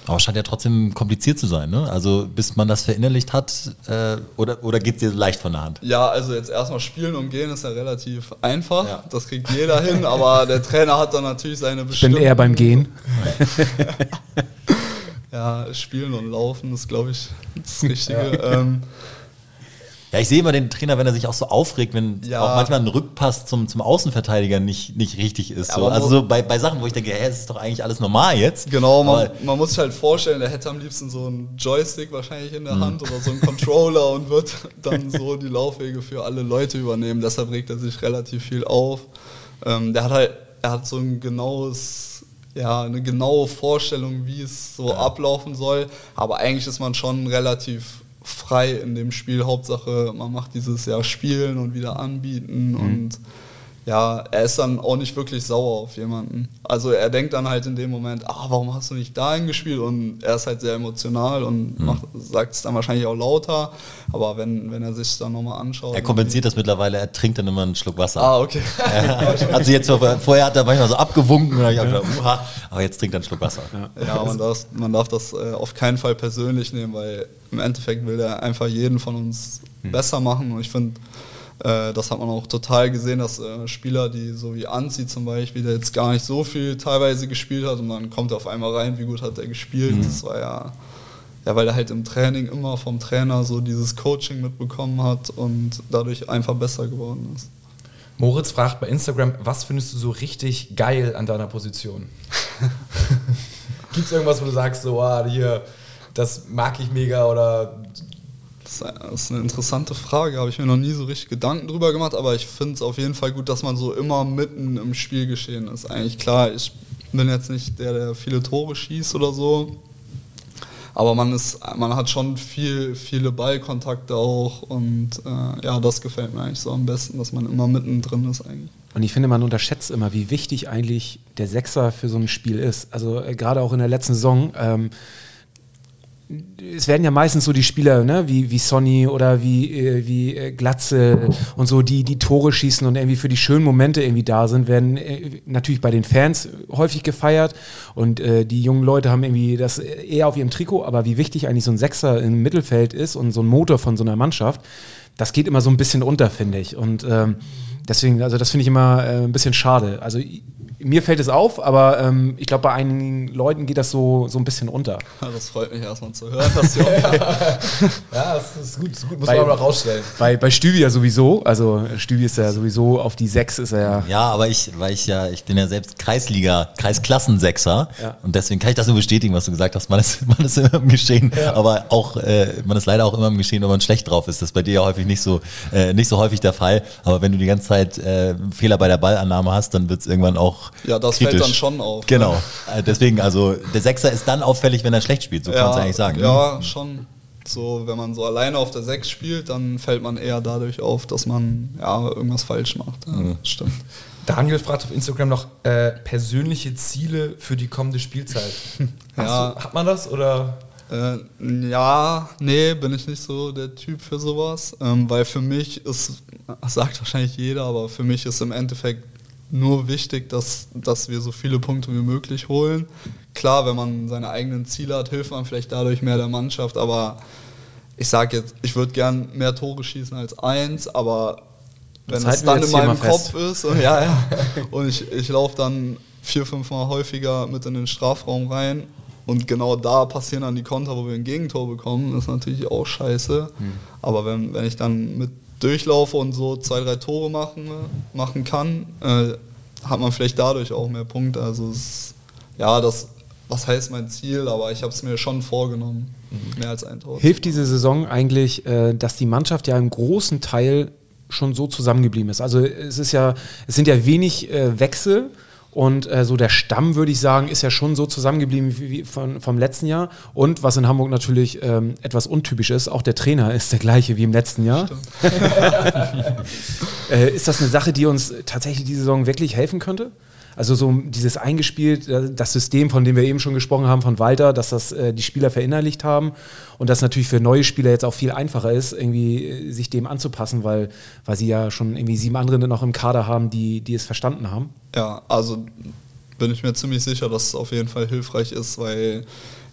Aber scheint ja trotzdem kompliziert zu sein, ne? Also bis man das verinnerlicht hat, äh, oder, oder geht es dir leicht von der Hand? Ja, also jetzt erstmal spielen und gehen ist ja relativ einfach. Ja. Das kriegt jeder hin, aber der Trainer hat dann natürlich seine Ich bin eher beim Gehen. Ja, spielen und laufen ist, glaube ich, das Richtige. Ähm, Ja, ich sehe immer den Trainer, wenn er sich auch so aufregt, wenn Ja. auch manchmal ein Rückpass zum, zum Außenverteidiger nicht, nicht richtig ist. So. Also so bei, bei Sachen, wo ich denke, hä, es ist doch eigentlich alles normal jetzt. Genau, man, man muss sich halt vorstellen, der hätte am liebsten so einen Joystick wahrscheinlich in Mhm. der Hand oder so einen Controller und wird dann so die Laufwege für alle Leute übernehmen. Deshalb regt er sich relativ viel auf. Ähm, der hat halt, er hat so ein genaues, ja, eine genaue Vorstellung, wie es so ablaufen soll. Aber eigentlich ist man schon relativ frei in dem Spiel. Hauptsache, man macht dieses ja Spielen und wieder anbieten und ja, er ist dann auch nicht wirklich sauer auf jemanden. Also er denkt dann halt in dem Moment, ah, warum hast du nicht dahin gespielt? Und er ist halt sehr emotional und macht, sagt es dann wahrscheinlich auch lauter. Aber wenn, wenn er sich dann nochmal anschaut. er kompensiert das mittlerweile, er trinkt dann immer einen Schluck Wasser. Ah, okay. Also jetzt vorher hat er manchmal so abgewunken auch gedacht, uha, aber jetzt trinkt er einen Schluck Wasser. Ja, man darf, man darf das äh, auf keinen Fall persönlich nehmen, weil im Endeffekt will er einfach jeden von uns besser machen. Und ich finde, das hat man auch total gesehen, dass äh, Spieler, die so wie Anzi zum Beispiel, der jetzt gar nicht so viel teilweise gespielt hat und dann kommt er auf einmal rein, wie gut hat er gespielt. Das war ja, ja, weil er halt im Training immer vom Trainer so dieses Coaching mitbekommen hat und dadurch einfach besser geworden ist. Moritz fragt bei Instagram, was findest du so richtig geil an deiner Position? Gibt es irgendwas, wo du sagst, so, ah, hier, das mag ich mega oder Das ist eine interessante Frage, habe ich mir noch nie so richtig Gedanken drüber gemacht, aber ich finde es auf jeden Fall gut, dass man so immer mitten im Spielgeschehen ist. Eigentlich klar, ich bin jetzt nicht der, der viele Tore schießt oder so, Aber man ist, man hat schon viel, viele Ballkontakte auch und äh, ja, das gefällt mir eigentlich so am besten, dass man immer mittendrin ist eigentlich. Und ich finde, man unterschätzt immer, wie wichtig eigentlich der Sechser für so ein Spiel ist. Also äh, gerade auch in der letzten Saison. Ähm, es werden ja meistens so die Spieler, ne, wie, wie Sonny oder wie, äh, wie äh, Glatze und so, die die Tore schießen und irgendwie für die schönen Momente irgendwie da sind, werden äh, natürlich bei den Fans häufig gefeiert und äh, die jungen Leute haben irgendwie das eher auf ihrem Trikot, aber wie wichtig eigentlich so ein Sechser im Mittelfeld ist und so ein Motor von so einer Mannschaft, das geht immer so ein bisschen unter, finde ich. Und ähm, deswegen, also das finde ich immer äh, ein bisschen schade. Also mir fällt es auf, aber ähm, ich glaube, bei einigen Leuten geht das so, so ein bisschen unter. Das freut mich erstmal zu hören, dass die ja, das ist gut, das gut muss bei, man aber rausstellen. Bei, bei Stübi ja sowieso, also Stübi ist ja sowieso auf die Sechs ist er ja. Ja, aber ich, weil ich ja, ich bin ja selbst Kreisliga, Kreisklassensechser ja. und deswegen kann ich das nur bestätigen, was du gesagt hast. Man ist, man ist immer im Geschehen, ja. aber auch, äh, man ist leider auch immer im Geschehen, wenn man schlecht drauf ist. Das ist bei dir ja häufig nicht so, äh, nicht so häufig der Fall. Aber wenn du die ganze Zeit äh, Fehler bei der Ballannahme hast, dann wird es irgendwann auch ja, das kritisch. fällt dann schon auf. Genau. Ne? Deswegen, also der Sechser ist dann auffällig, wenn er schlecht spielt, so ja, kann man eigentlich sagen. Ja, ne? schon. So, wenn man so alleine auf der Sechs spielt, dann fällt man eher dadurch auf, dass man ja irgendwas falsch macht. Ja, mhm. Stimmt. Daniel fragt auf Instagram noch äh, persönliche Ziele für die kommende Spielzeit. ja. Du, hat man das oder? Äh, ja, nee, bin ich nicht so der Typ für sowas, ähm, weil für mich ist, sagt wahrscheinlich jeder, aber für mich ist im Endeffekt nur wichtig, dass, dass wir so viele Punkte wie möglich holen. Klar, wenn man seine eigenen Ziele hat, hilft man vielleicht dadurch mehr der Mannschaft, aber ich sage jetzt, ich würde gern mehr Tore schießen als eins, aber wenn es dann in meinem Kopf ist und, ja, ja, und ich, ich laufe dann vier, fünf Mal häufiger mit in den Strafraum rein und genau da passieren dann die Konter, wo wir ein Gegentor bekommen, ist natürlich auch scheiße. Hm. Aber wenn, wenn ich dann mit durchlaufe und so zwei, drei Tore machen, machen kann, äh, hat man vielleicht dadurch auch mehr Punkte. Also es, ja, das, was heißt mein Ziel, aber ich habe es mir schon vorgenommen, mhm. mehr als ein Tor. Hilft diese Saison eigentlich, äh, dass die Mannschaft ja im großen Teil schon so zusammengeblieben ist? Also es ist ja, es sind ja wenig äh, Wechsel und äh, so der Stamm, würde ich sagen, ist ja schon so zusammengeblieben wie, wie von, vom letzten Jahr. Und was in Hamburg natürlich ähm, etwas untypisch ist, auch der Trainer ist der gleiche wie im letzten Jahr. äh, ist das eine Sache, die uns tatsächlich diese Saison wirklich helfen könnte? Also so dieses eingespielt, äh, das System, von dem wir eben schon gesprochen haben, von Walter, dass das äh, die Spieler verinnerlicht haben und das natürlich für neue Spieler jetzt auch viel einfacher ist, irgendwie äh, sich dem anzupassen, weil, weil sie ja schon irgendwie sieben andere noch im Kader haben, die, die es verstanden haben. Ja, also bin ich mir ziemlich sicher, dass es auf jeden Fall hilfreich ist, weil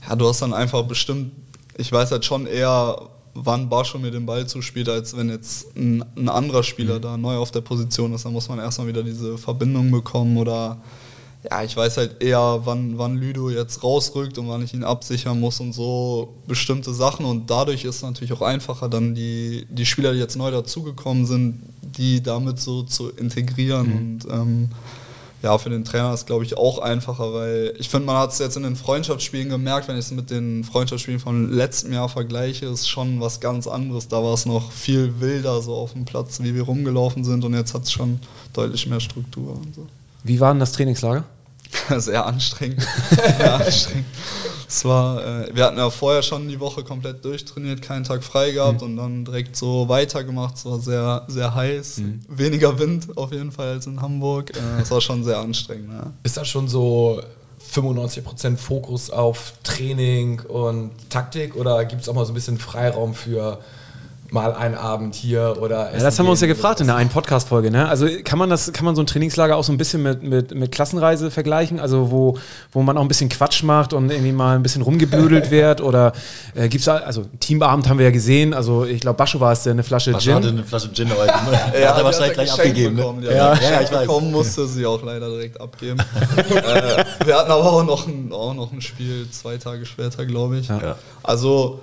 ja, du hast dann einfach bestimmt, ich weiß halt schon eher, wann Bascho mir den Ball zuspielt, als wenn jetzt ein, ein anderer Spieler mhm. da neu auf der Position ist. Dann muss man erstmal wieder diese Verbindung bekommen oder ja, ich weiß halt eher, wann, wann Lüdo jetzt rausrückt und wann ich ihn absichern muss und so bestimmte Sachen. Und dadurch ist es natürlich auch einfacher, dann die, die Spieler, die jetzt neu dazugekommen sind, die damit so zu integrieren. Mhm. Und ähm, ja, für den Trainer ist glaube ich auch einfacher, weil ich finde, man hat es jetzt in den Freundschaftsspielen gemerkt, wenn ich es mit den Freundschaftsspielen von letztem Jahr vergleiche, ist schon was ganz anderes. Da war es noch viel wilder so auf dem Platz, wie wir rumgelaufen sind und jetzt hat es schon deutlich mehr Struktur und so. Wie war denn das Trainingslager? Sehr anstrengend. Sehr anstrengend. Es war, äh, wir hatten ja vorher schon die Woche komplett durchtrainiert, keinen Tag frei gehabt mhm. und dann direkt so weitergemacht. Es war sehr, sehr heiß, mhm. weniger Wind auf jeden Fall als in Hamburg. Äh, es war schon sehr anstrengend. Ja. Ist das schon so 95% Fokus auf Training und Taktik oder gibt es auch mal so ein bisschen Freiraum für mal einen Abend hier oder ja, Das haben wir uns ja gefragt in der einen Podcast-Folge. Ne? Also kann man das, kann man so ein Trainingslager auch so ein bisschen mit, mit, mit Klassenreise vergleichen? Also wo, wo man auch ein bisschen Quatsch macht und irgendwie mal ein bisschen rumgeblödelt wird? Oder äh, gibt es also Teamabend haben wir ja gesehen, also ich glaube Bascho war es, der eine Flasche Bascho Gin. hatte eine Flasche Gin heute. Ne? ja, hat er wahrscheinlich gleich abgegeben. Bekommen, ne? ja, ja, ja, ich weiß. bekommen musste sie auch leider direkt abgeben. äh, wir hatten aber auch noch ein, auch noch ein Spiel zwei Tage später, glaube ich. Ja. Also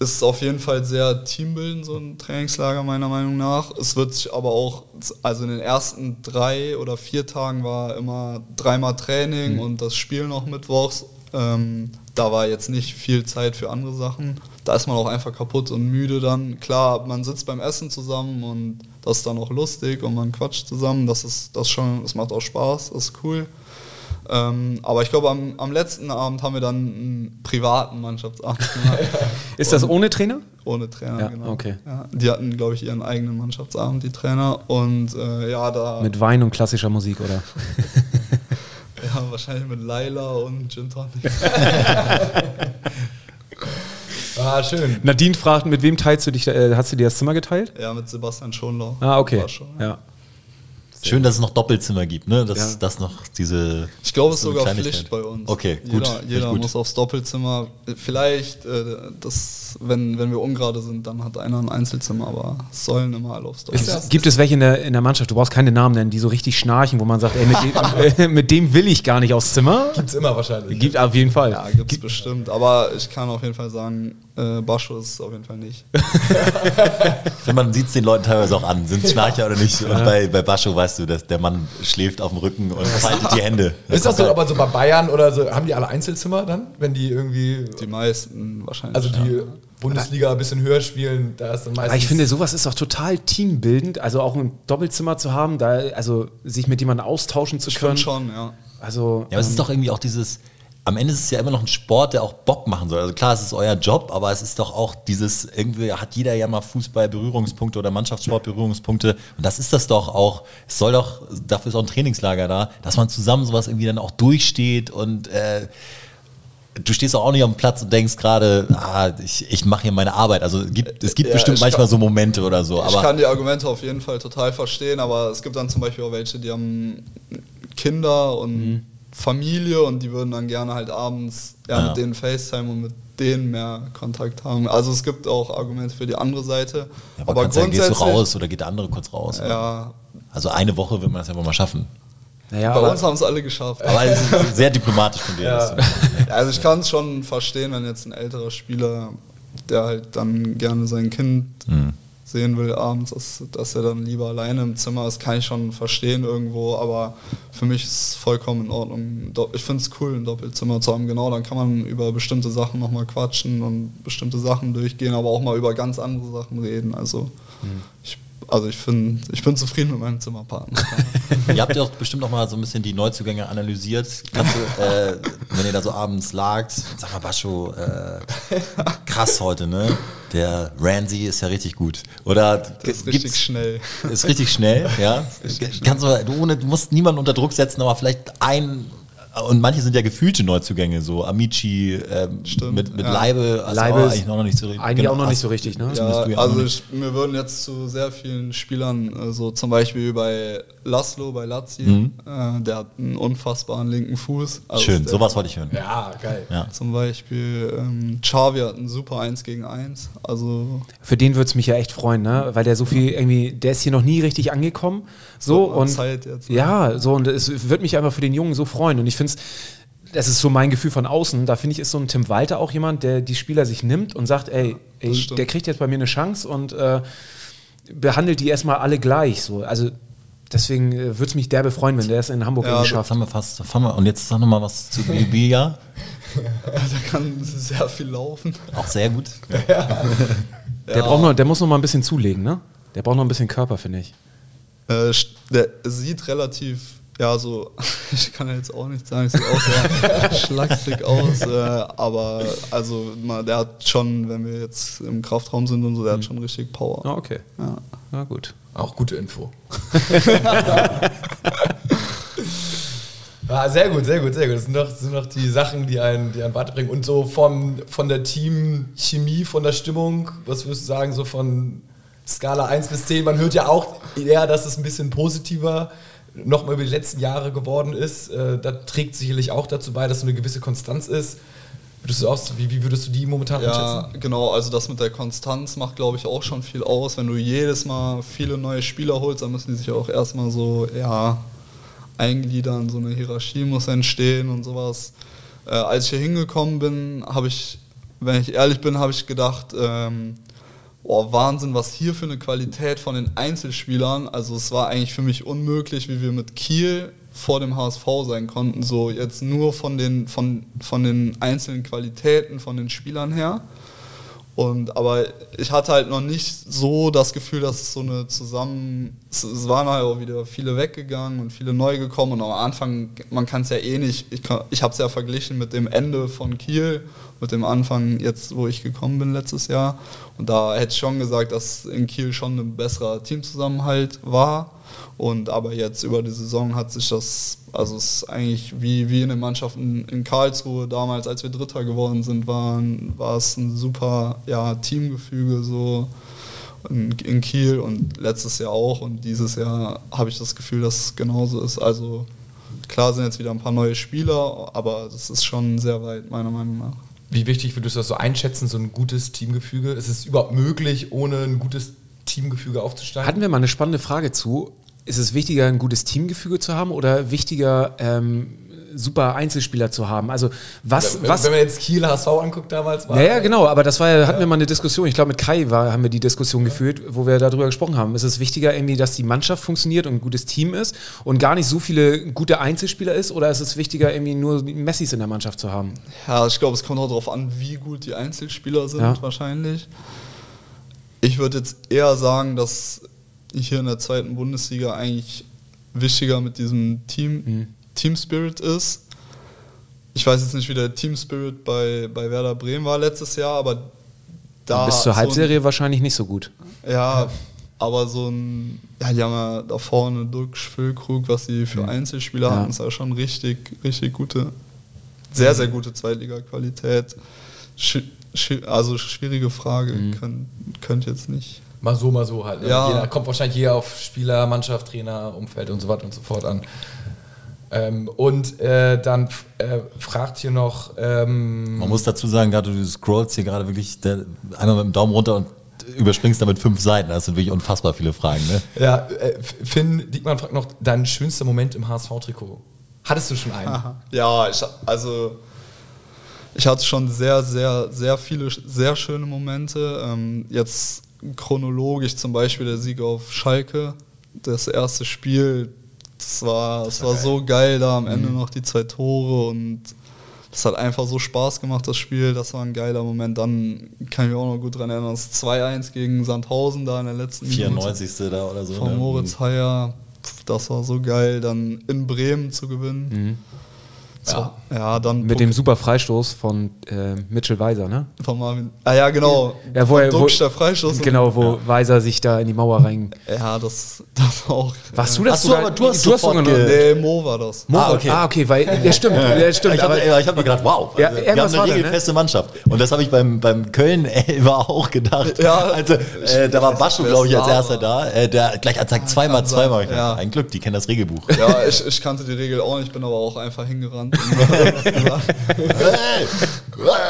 ist auf jeden Fall sehr teambildend, so ein Trainingslager meiner Meinung nach. Es wird sich aber auch, also in den ersten drei oder vier Tagen war immer dreimal Training mhm. und das Spiel noch mittwochs. Ähm, da war jetzt nicht viel Zeit für andere Sachen. Da ist man auch einfach kaputt und müde dann. Klar, man sitzt beim Essen zusammen und das ist dann auch lustig und man quatscht zusammen. Das ist das schon, das macht auch Spaß, das ist cool. Ähm, aber ich glaube, am, am letzten Abend haben wir dann einen privaten Mannschaftsabend gemacht. Ist das ohne Trainer? Ohne Trainer, Ja, genau. okay. Ja, die hatten, glaube ich, ihren eigenen Mannschaftsabend, die Trainer. Und äh, ja, da Mit Wein und klassischer Musik, oder? ja, wahrscheinlich mit Laila und Gin Tonic. Ah, schön. Nadine fragt, mit wem teilst du dich, äh, hast du dir das Zimmer geteilt? ja, mit Sebastian Schonlau. Ah, okay. Schon, Ja. Schön, dass es noch Doppelzimmer gibt, ne? Dass, Ja. dass noch diese. Ich glaube, es ist sogar. Pflicht bei uns. Okay, gut. Jeder, jeder muss aufs Doppelzimmer. Vielleicht, äh, das, wenn, wenn wir ungerade sind, dann hat einer ein Einzelzimmer, aber es sollen immer alle aufs das- Gibt es welche in der, in der Mannschaft, du brauchst keine Namen nennen, die so richtig schnarchen, wo man sagt, ey, mit, dem, äh, mit dem will ich gar nicht aufs Zimmer? Gibt's immer wahrscheinlich. Gibt auf jeden Fall. Ja, gibt es bestimmt. Aber ich kann auf jeden Fall sagen, äh, Bascho ist es auf jeden Fall nicht. Wenn man sieht es den Leuten teilweise auch an, sind es Schnarcher oder nicht. Und bei, bei Bascho weißt du, dass der Mann schläft auf dem Rücken und faltet die Hände. Ist das so, aber so bei Bayern oder so, haben die alle Einzelzimmer dann, wenn die irgendwie, Die meisten wahrscheinlich. also die ja. Bundesliga ein bisschen höher spielen, da ist dann meistens... Aber ich finde, sowas ist doch total teambildend, also auch ein Doppelzimmer zu haben, da, also sich mit jemandem austauschen zu Ich können. finde schon, ja. Also, Ja, aber es ähm, ist doch irgendwie auch dieses. Am Ende ist es ja immer noch ein Sport, der auch Bock machen soll. Also klar, es ist euer Job, aber es ist doch auch dieses, irgendwie hat jeder ja mal Fußball-Berührungspunkte oder Mannschaftssport-Berührungspunkte. Und das ist das doch auch. Es soll doch, dafür ist auch ein Trainingslager da, dass man zusammen sowas irgendwie dann auch durchsteht und äh, du stehst auch nicht dem Platz und denkst gerade, ah, ich, ich mache hier meine Arbeit. Also es gibt, es gibt Ja, bestimmt manchmal kann- so Momente oder so. ich Aber kann die Argumente auf jeden Fall total verstehen, aber es gibt dann zum Beispiel auch welche, die haben Kinder und Familie und die würden dann gerne halt abends ja, Ja. mit denen FaceTime und mit denen mehr Kontakt haben. Also es gibt auch Argumente für die andere Seite. ja, aber, kannst ja, gehst du raus oder geht der andere kurz raus. oder? Ja, Also eine Woche wird man das ja wohl mal schaffen. Naja, bei aber, uns haben es alle geschafft. Aber es ist sehr diplomatisch von dir. Ja, also ich kann es schon verstehen, wenn jetzt ein älterer Spieler, der halt dann gerne sein Kind Hm. sehen will abends, dass, dass er dann lieber alleine im Zimmer ist, kann ich schon verstehen irgendwo, aber für mich ist es vollkommen in Ordnung. Ich finde es cool, ein Doppelzimmer zu haben, genau, dann kann man über bestimmte Sachen nochmal quatschen und bestimmte Sachen durchgehen, aber auch mal über ganz andere Sachen reden. Also ich, also ich, find, ich bin zufrieden mit meinem Zimmerpartner. Ihr habt ja auch bestimmt noch mal so ein bisschen die Neuzugänge analysiert. Kannst du, äh, wenn ihr da so abends lagt, sag mal, Bascho, äh, krass heute, ne? Der Ramsey ist ja richtig gut. Oder Das ist richtig schnell. Ist richtig schnell, ja. Kannst du, du, ohne, du musst niemanden unter Druck setzen, aber vielleicht ein. Und manche sind ja gefühlte Neuzugänge, so Amici ähm, Stimmt, mit, mit ja. Leibe, hast Leibe eigentlich noch nicht so richtig. eigentlich auch noch nicht so richtig, ne? Ja, also ich, mir würden jetzt zu sehr vielen Spielern, so zum Beispiel bei Laszlo, bei Lazio, Mhm. äh, der hat einen unfassbaren linken Fuß. Also Schön, der, sowas wollte ich hören. Ja, geil. Ja. Zum Beispiel ähm, Xavi hat einen super 1 gegen 1. Also Für den würde es mich ja echt freuen, ne? Weil der so viel irgendwie, der ist hier noch nie richtig angekommen. So mal und Zeit jetzt, ne? ja, so und es würde mich einfach für den Jungen so freuen. Und ich finde es, das ist so mein Gefühl von außen. Da finde ich, ist so ein Tim Walter auch jemand, der die Spieler sich nimmt und sagt, ey, ey das stimmt. der kriegt jetzt bei mir eine Chance und äh, behandelt die erstmal alle gleich. So. Also deswegen äh, würde es mich derbe freuen, wenn der es in Hamburg Ja, schafft. haben wir fast. haben wir- Und jetzt sag noch mal was zu Bibiya. der kann sehr viel laufen. Auch sehr gut. Der, braucht noch, der muss noch mal ein bisschen zulegen, ne? Der braucht noch ein bisschen Körper, finde ich. Äh, der sieht relativ, ja, so, ich kann ja jetzt auch nicht sagen, sieht auch sehr schlaksig aus, äh, aber also mal, der hat schon, wenn wir jetzt im Kraftraum sind und so, der hat schon richtig Power. Ah, okay. Ja. Na gut. Auch gute Info. ah, sehr gut, sehr gut, sehr gut. Das sind doch, das sind doch die Sachen, die einen, die einen weiterbringen. Und so von, von der Teamchemie, von der Stimmung, was würdest du sagen, so von Skala 1 bis 10? Man hört ja auch eher, dass es ein bisschen positiver nochmal über die letzten Jahre geworden ist. Äh, das trägt sicherlich auch dazu bei, dass so eine gewisse Konstanz ist. Würdest du auch, wie, wie würdest du die momentan Ja, einschätzen? genau, also das mit der Konstanz macht, glaube ich, auch schon viel aus. Wenn du jedes Mal viele neue Spieler holst, dann müssen die sich auch erstmal so, ja, eingliedern, so eine Hierarchie muss entstehen und sowas. Äh, als ich hier hingekommen bin, habe ich, wenn ich ehrlich bin, habe ich gedacht, ähm, oh, Wahnsinn, was hier für eine Qualität von den Einzelspielern. Also es war eigentlich für mich unmöglich, wie wir mit Kiel vor dem HSV sein konnten. So jetzt nur von den, von, von den einzelnen Qualitäten von den Spielern her. Und aber ich hatte halt noch nicht so das Gefühl, dass es so eine zusammen. Es, waren halt auch wieder viele weggegangen und viele neu gekommen. Und am Anfang, man kann es ja eh nicht. Ich, ich habe es ja verglichen mit dem Ende von Kiel, mit dem Anfang jetzt, wo ich gekommen bin letztes Jahr. Und da hätte ich schon gesagt, dass in Kiel schon ein besserer Teamzusammenhalt war. Und aber jetzt über die Saison hat sich das, also es ist eigentlich wie, wie in den Mannschaften in Karlsruhe damals, als wir Dritter geworden sind, waren, war es ein super ja, Teamgefüge so in, in Kiel und letztes Jahr auch. Und dieses Jahr habe ich das Gefühl, dass es genauso ist. Also klar sind jetzt wieder ein paar neue Spieler, aber das ist schon sehr weit, meiner Meinung nach. Wie wichtig würdest du das so einschätzen, so ein gutes Teamgefüge? Ist es überhaupt möglich, ohne ein gutes Teamgefüge aufzusteigen? Hatten wir mal eine spannende Frage zu. Ist es wichtiger, ein gutes Teamgefüge zu haben oder wichtiger, ähm, super Einzelspieler zu haben? Also was, wenn, was wenn man jetzt Kiel HSV anguckt damals, war Ja, ja, genau, aber das war ja, hatten wir mal eine Diskussion. Ich glaube, mit Kai war, haben wir die Diskussion geführt, wo wir darüber gesprochen haben. Ist es wichtiger, irgendwie, dass die Mannschaft funktioniert und ein gutes Team ist und gar nicht so viele gute Einzelspieler ist, oder ist es wichtiger, irgendwie nur Messis in der Mannschaft zu haben? Ja, ich glaube, es kommt auch darauf an, wie gut die Einzelspieler sind, Ja. wahrscheinlich. Ich würde jetzt eher sagen, dass hier in der zweiten Bundesliga eigentlich wichtiger mit diesem Team, Mhm. Team Spirit ist. Ich weiß jetzt nicht, wie der Team Spirit bei, bei Werder Bremen war letztes Jahr, aber da. Bis zur so ein- Halbserie wahrscheinlich nicht so gut. ja, aber so ein, ja, die haben ja da vorne Duck, Füllkrug, was sie für Einzelspieler Ja. hatten, ist ja schon richtig, richtig gute, sehr, sehr gute Zweitliga-Qualität. Schwi- Also schwierige Frage, könnt, könnt jetzt nicht. Mal so, mal so halt. Ne? Ja. Jeder, kommt wahrscheinlich hier auf Spieler, Mannschaft, Trainer, Umfeld und so weiter und so fort an. Ähm, und äh, dann äh, fragt hier noch, ähm, Man muss dazu sagen, gerade du scrollst hier gerade wirklich der, einmal mit dem Daumen runter und überspringst damit fünf Seiten. Das sind wirklich unfassbar viele Fragen. Ne? ja, äh, Finn Diekmann fragt noch, dein schönster Moment im HSV-Trikot. Hattest du schon einen? Ja, ich, also ich hatte schon sehr, sehr, sehr viele sehr schöne Momente. Ähm, jetzt chronologisch zum Beispiel der Sieg auf Schalke, das erste Spiel, das war, das war so geil da am Ende noch die zwei Tore und das hat einfach so Spaß gemacht, das Spiel. Das war ein geiler Moment. Dann kann ich mich auch noch gut dran erinnern, das 2-1 gegen Sandhausen da in der letzten Minute 94. da oder so. von ne? Moritz Heyer. Pf, Das war so geil, dann in Bremen zu gewinnen. Ja, ja dann Mit dem super Freistoß von äh, Mitchell Weiser, ne? von Marvin. Ah ja, genau. Ja, wo er- wo- Freistoß. Genau, wo Weiser sich da in die Mauer rein. Ja, das, das war auch. Warst du ja. das Ach so, sogar? aber du hast du hast Nee, Mo war das. Mo- Ah, okay. ah, okay, weil, ja, stimmt, ja, stimmt, ich habe hab mir gedacht, wow, Ja, also, wir irgendwas haben war eine ne? regelfeste Mannschaft. Und das habe ich beim, beim Köln Elfer auch gedacht. Ja, also, äh, da war Baschu, glaube ich, als erster da. Äh, der gleich hat sagt zweimal, zweimal. Ich ja. Ein Glück, die kennen das Regelbuch. Ja, ich, ich kannte die Regel auch nicht, bin aber auch einfach hingerannt. gesagt.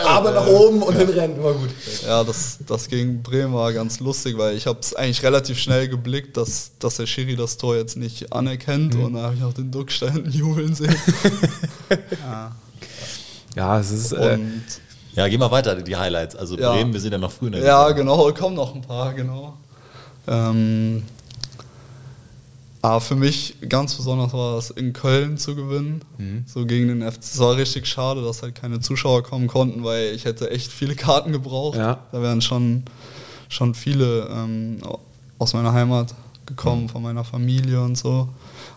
Aber nach oben und hinrennen, immer gut. ja, das, das gegen Bremen war ganz lustig, weil ich habe es eigentlich relativ schnell geblickt, dass, dass der Schiri das Tor jetzt nicht anerkennt. Und da habe ich auch den Duck da hinten jubeln sehen. ja, es ist. Äh, Ja, geh mal weiter, die Highlights. Also Ja. Bremen, wir sind ja noch früh in der Ja, Saison. genau, kommen noch ein paar, genau. Ähm, aber für mich ganz besonders war es in Köln zu gewinnen, Mhm. so gegen den FC. Es war richtig schade, dass halt keine Zuschauer kommen konnten, weil ich hätte echt viele Karten gebraucht. Ja. Da wären schon, schon viele ähm, aus meiner Heimat Mhm. gekommen, von meiner Familie und so.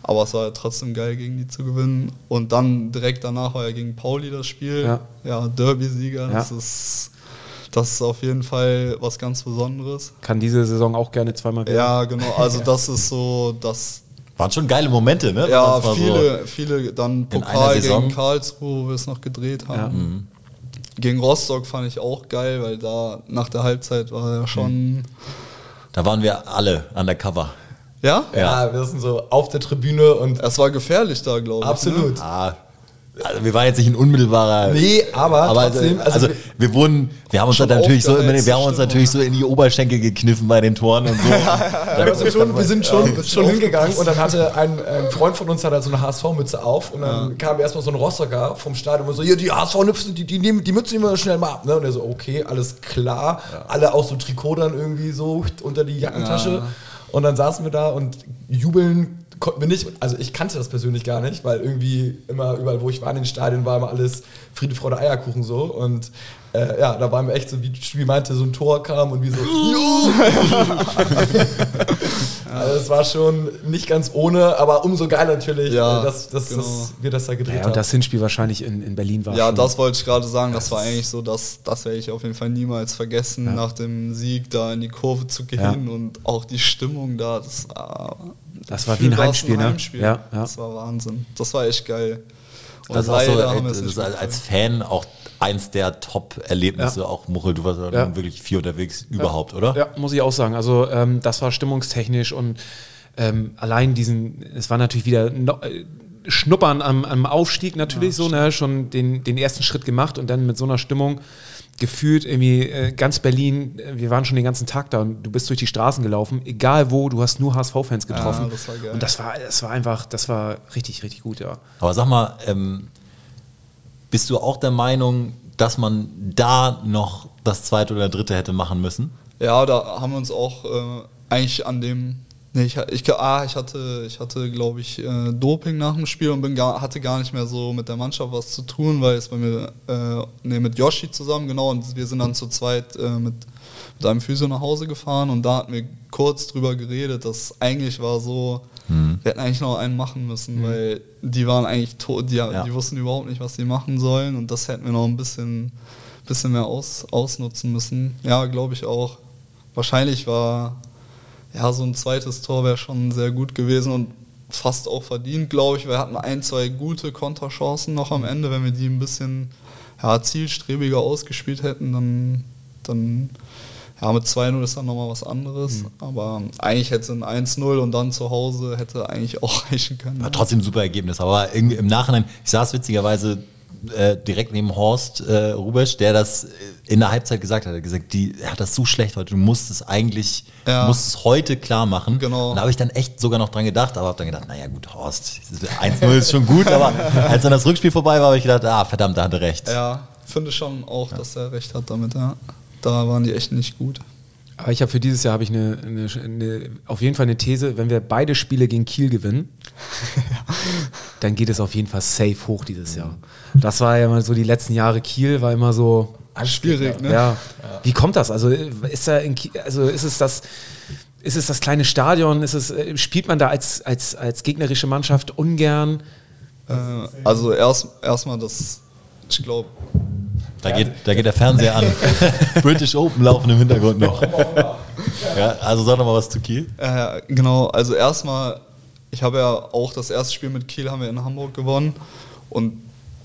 Aber es war halt trotzdem geil, gegen die zu gewinnen. Und dann direkt danach war ja gegen Pauli das Spiel. Ja. Ja, Derby-Sieger. Ja. Das ist das ist auf jeden Fall was ganz Besonderes. kann diese Saison auch gerne zweimal werden. Ja, genau. Also das ist so, das Waren schon geile Momente, ne? ja man's mal viele, viele dann Pokal gegen Karlsruhe, wo wir es noch gedreht haben. Ja. Mhm. Gegen Rostock fand ich auch geil, weil da nach der Halbzeit war ja schon. Da waren wir alle undercover. Ja? Ja, wir sind so auf der Tribüne und Es war gefährlich da, glaube ich. absolut. Ne? Ah, also wir waren jetzt nicht in unmittelbarer. Nee, aber, aber trotzdem, also, also, wir wurden, wir haben uns natürlich so, wir haben uns natürlich so in die Oberschenkel gekniffen bei den Toren und so. Ja, wir sind schon, wir sind schon, Ja, schon hingegangen und dann hatte ein, ein Freund von uns hat halt so eine HSV-Mütze auf und dann kam erstmal so ein Rostocker vom Stadion und so, hier, die HSV-Mütze, die, die, nehmen- die Mütze nehmen wir schnell mal ab. Ne? Und er so, okay, alles klar. Alle auch so Trikot dann irgendwie so unter die Jackentasche. Und dann saßen wir da und jubeln konnten wir nicht, also ich kannte das persönlich gar nicht, weil irgendwie immer überall, wo ich war in den Stadien, war immer alles Friede, Freude, Eierkuchen so. Und äh, ja, da waren wir echt so, wie Spiel meinte, so ein Tor kam und wie so, also es war schon nicht ganz ohne, aber umso geiler natürlich, Ja, äh, dass, dass, genau. dass wir das da gedreht Ja, haben. und das Hinspiel wahrscheinlich in, in Berlin war. Ja, schon- das wollte ich gerade sagen. Das war eigentlich so, dass das werde ich auf jeden Fall niemals vergessen, nach dem Sieg da in die Kurve zu gehen Ja. und auch die Stimmung da. Das war, Das war wie ein gefühlt war es Heimspiel, ne? Heimspiel. Ja, ja. Das war Wahnsinn. Das war echt geil. Und Das ist auch so, das als, als Fan auch eins der Top-Erlebnisse, Ja. auch Muchel, du warst ja wirklich viel unterwegs überhaupt, oder? Ja, muss ich auch sagen. Also ähm, das war stimmungstechnisch und ähm, allein diesen, es war natürlich wieder no, äh, Schnuppern am, am Aufstieg natürlich so, ne, schon den, den ersten Schritt gemacht und dann mit so einer Stimmung gefühlt irgendwie äh, ganz Berlin, äh, wir waren schon den ganzen Tag da und du bist durch die Straßen gelaufen, egal wo, du hast nur HSV-Fans getroffen. Ja, das war geil. Und das war, das war einfach, das war richtig, richtig gut, ja. Aber sag mal, ähm, bist du auch der Meinung, dass man da noch das zweite oder dritte hätte machen müssen? Ja, da haben wir uns auch äh, eigentlich an dem. Nee, ich, ich, ah, ich hatte, ich hatte glaube ich, äh, Doping nach dem Spiel und bin gar, hatte gar nicht mehr so mit der Mannschaft was zu tun, weil es bei mir, äh, nee, mit Yoshi zusammen, genau, und wir sind dann zu zweit äh, mit, mit einem Physio nach Hause gefahren und da hatten wir kurz drüber geredet, dass eigentlich war so, wir hätten eigentlich noch einen machen müssen, weil die waren eigentlich tot, die, Ja. die wussten überhaupt nicht, was sie machen sollen und das hätten wir noch ein bisschen, bisschen mehr aus, ausnutzen müssen. Ja, glaube ich auch. Wahrscheinlich war ja so ein zweites Tor wäre schon sehr gut gewesen und fast auch verdient, glaube ich. Wir hatten ein, zwei gute Konterchancen noch am Ende. Wenn wir die ein bisschen ja, zielstrebiger ausgespielt hätten, dann, dann ja, mit 2-0 ist dann nochmal was anderes. Aber eigentlich hätte es ein 1-0 und dann zu Hause hätte eigentlich auch reichen können. War trotzdem ein super Ergebnis. Aber irgendwie im Nachhinein, ich saß witzigerweise äh, direkt neben Horst äh, Rubesch, der das äh, in der Halbzeit gesagt hat. Er hat gesagt, die, er hat das so schlecht heute, du musst es eigentlich, Ja. musst es heute klar machen. Genau. Und da habe ich dann echt sogar noch dran gedacht, aber habe dann gedacht, naja gut, Horst, 1-0 ist schon gut, aber als dann das Rückspiel vorbei war, habe ich gedacht, ah, verdammt, da hat er recht. Ja, finde schon auch, dass er recht hat damit. Ja. Da waren die echt nicht gut. Aber ich habe für dieses Jahr habe ich eine, eine, eine, auf jeden Fall eine These, wenn wir beide Spiele gegen Kiel gewinnen, dann geht es auf jeden Fall safe hoch dieses Jahr. Das war ja immer so die letzten Jahre Kiel war immer so Schwierig, ne? ja. Wie kommt das? Also ist da in Kiel, also ist es das ist es das kleine Stadion? Ist es äh, spielt man da als als als gegnerische Mannschaft ungern? Äh, also erst erstmal das, ich glaube, Da geht, da geht der Fernseher an. British Open laufen im Hintergrund noch. Ja, also sag noch mal was zu Kiel. Äh, genau, also erstmal, ich habe ja auch das erste Spiel mit Kiel haben wir in Hamburg gewonnen und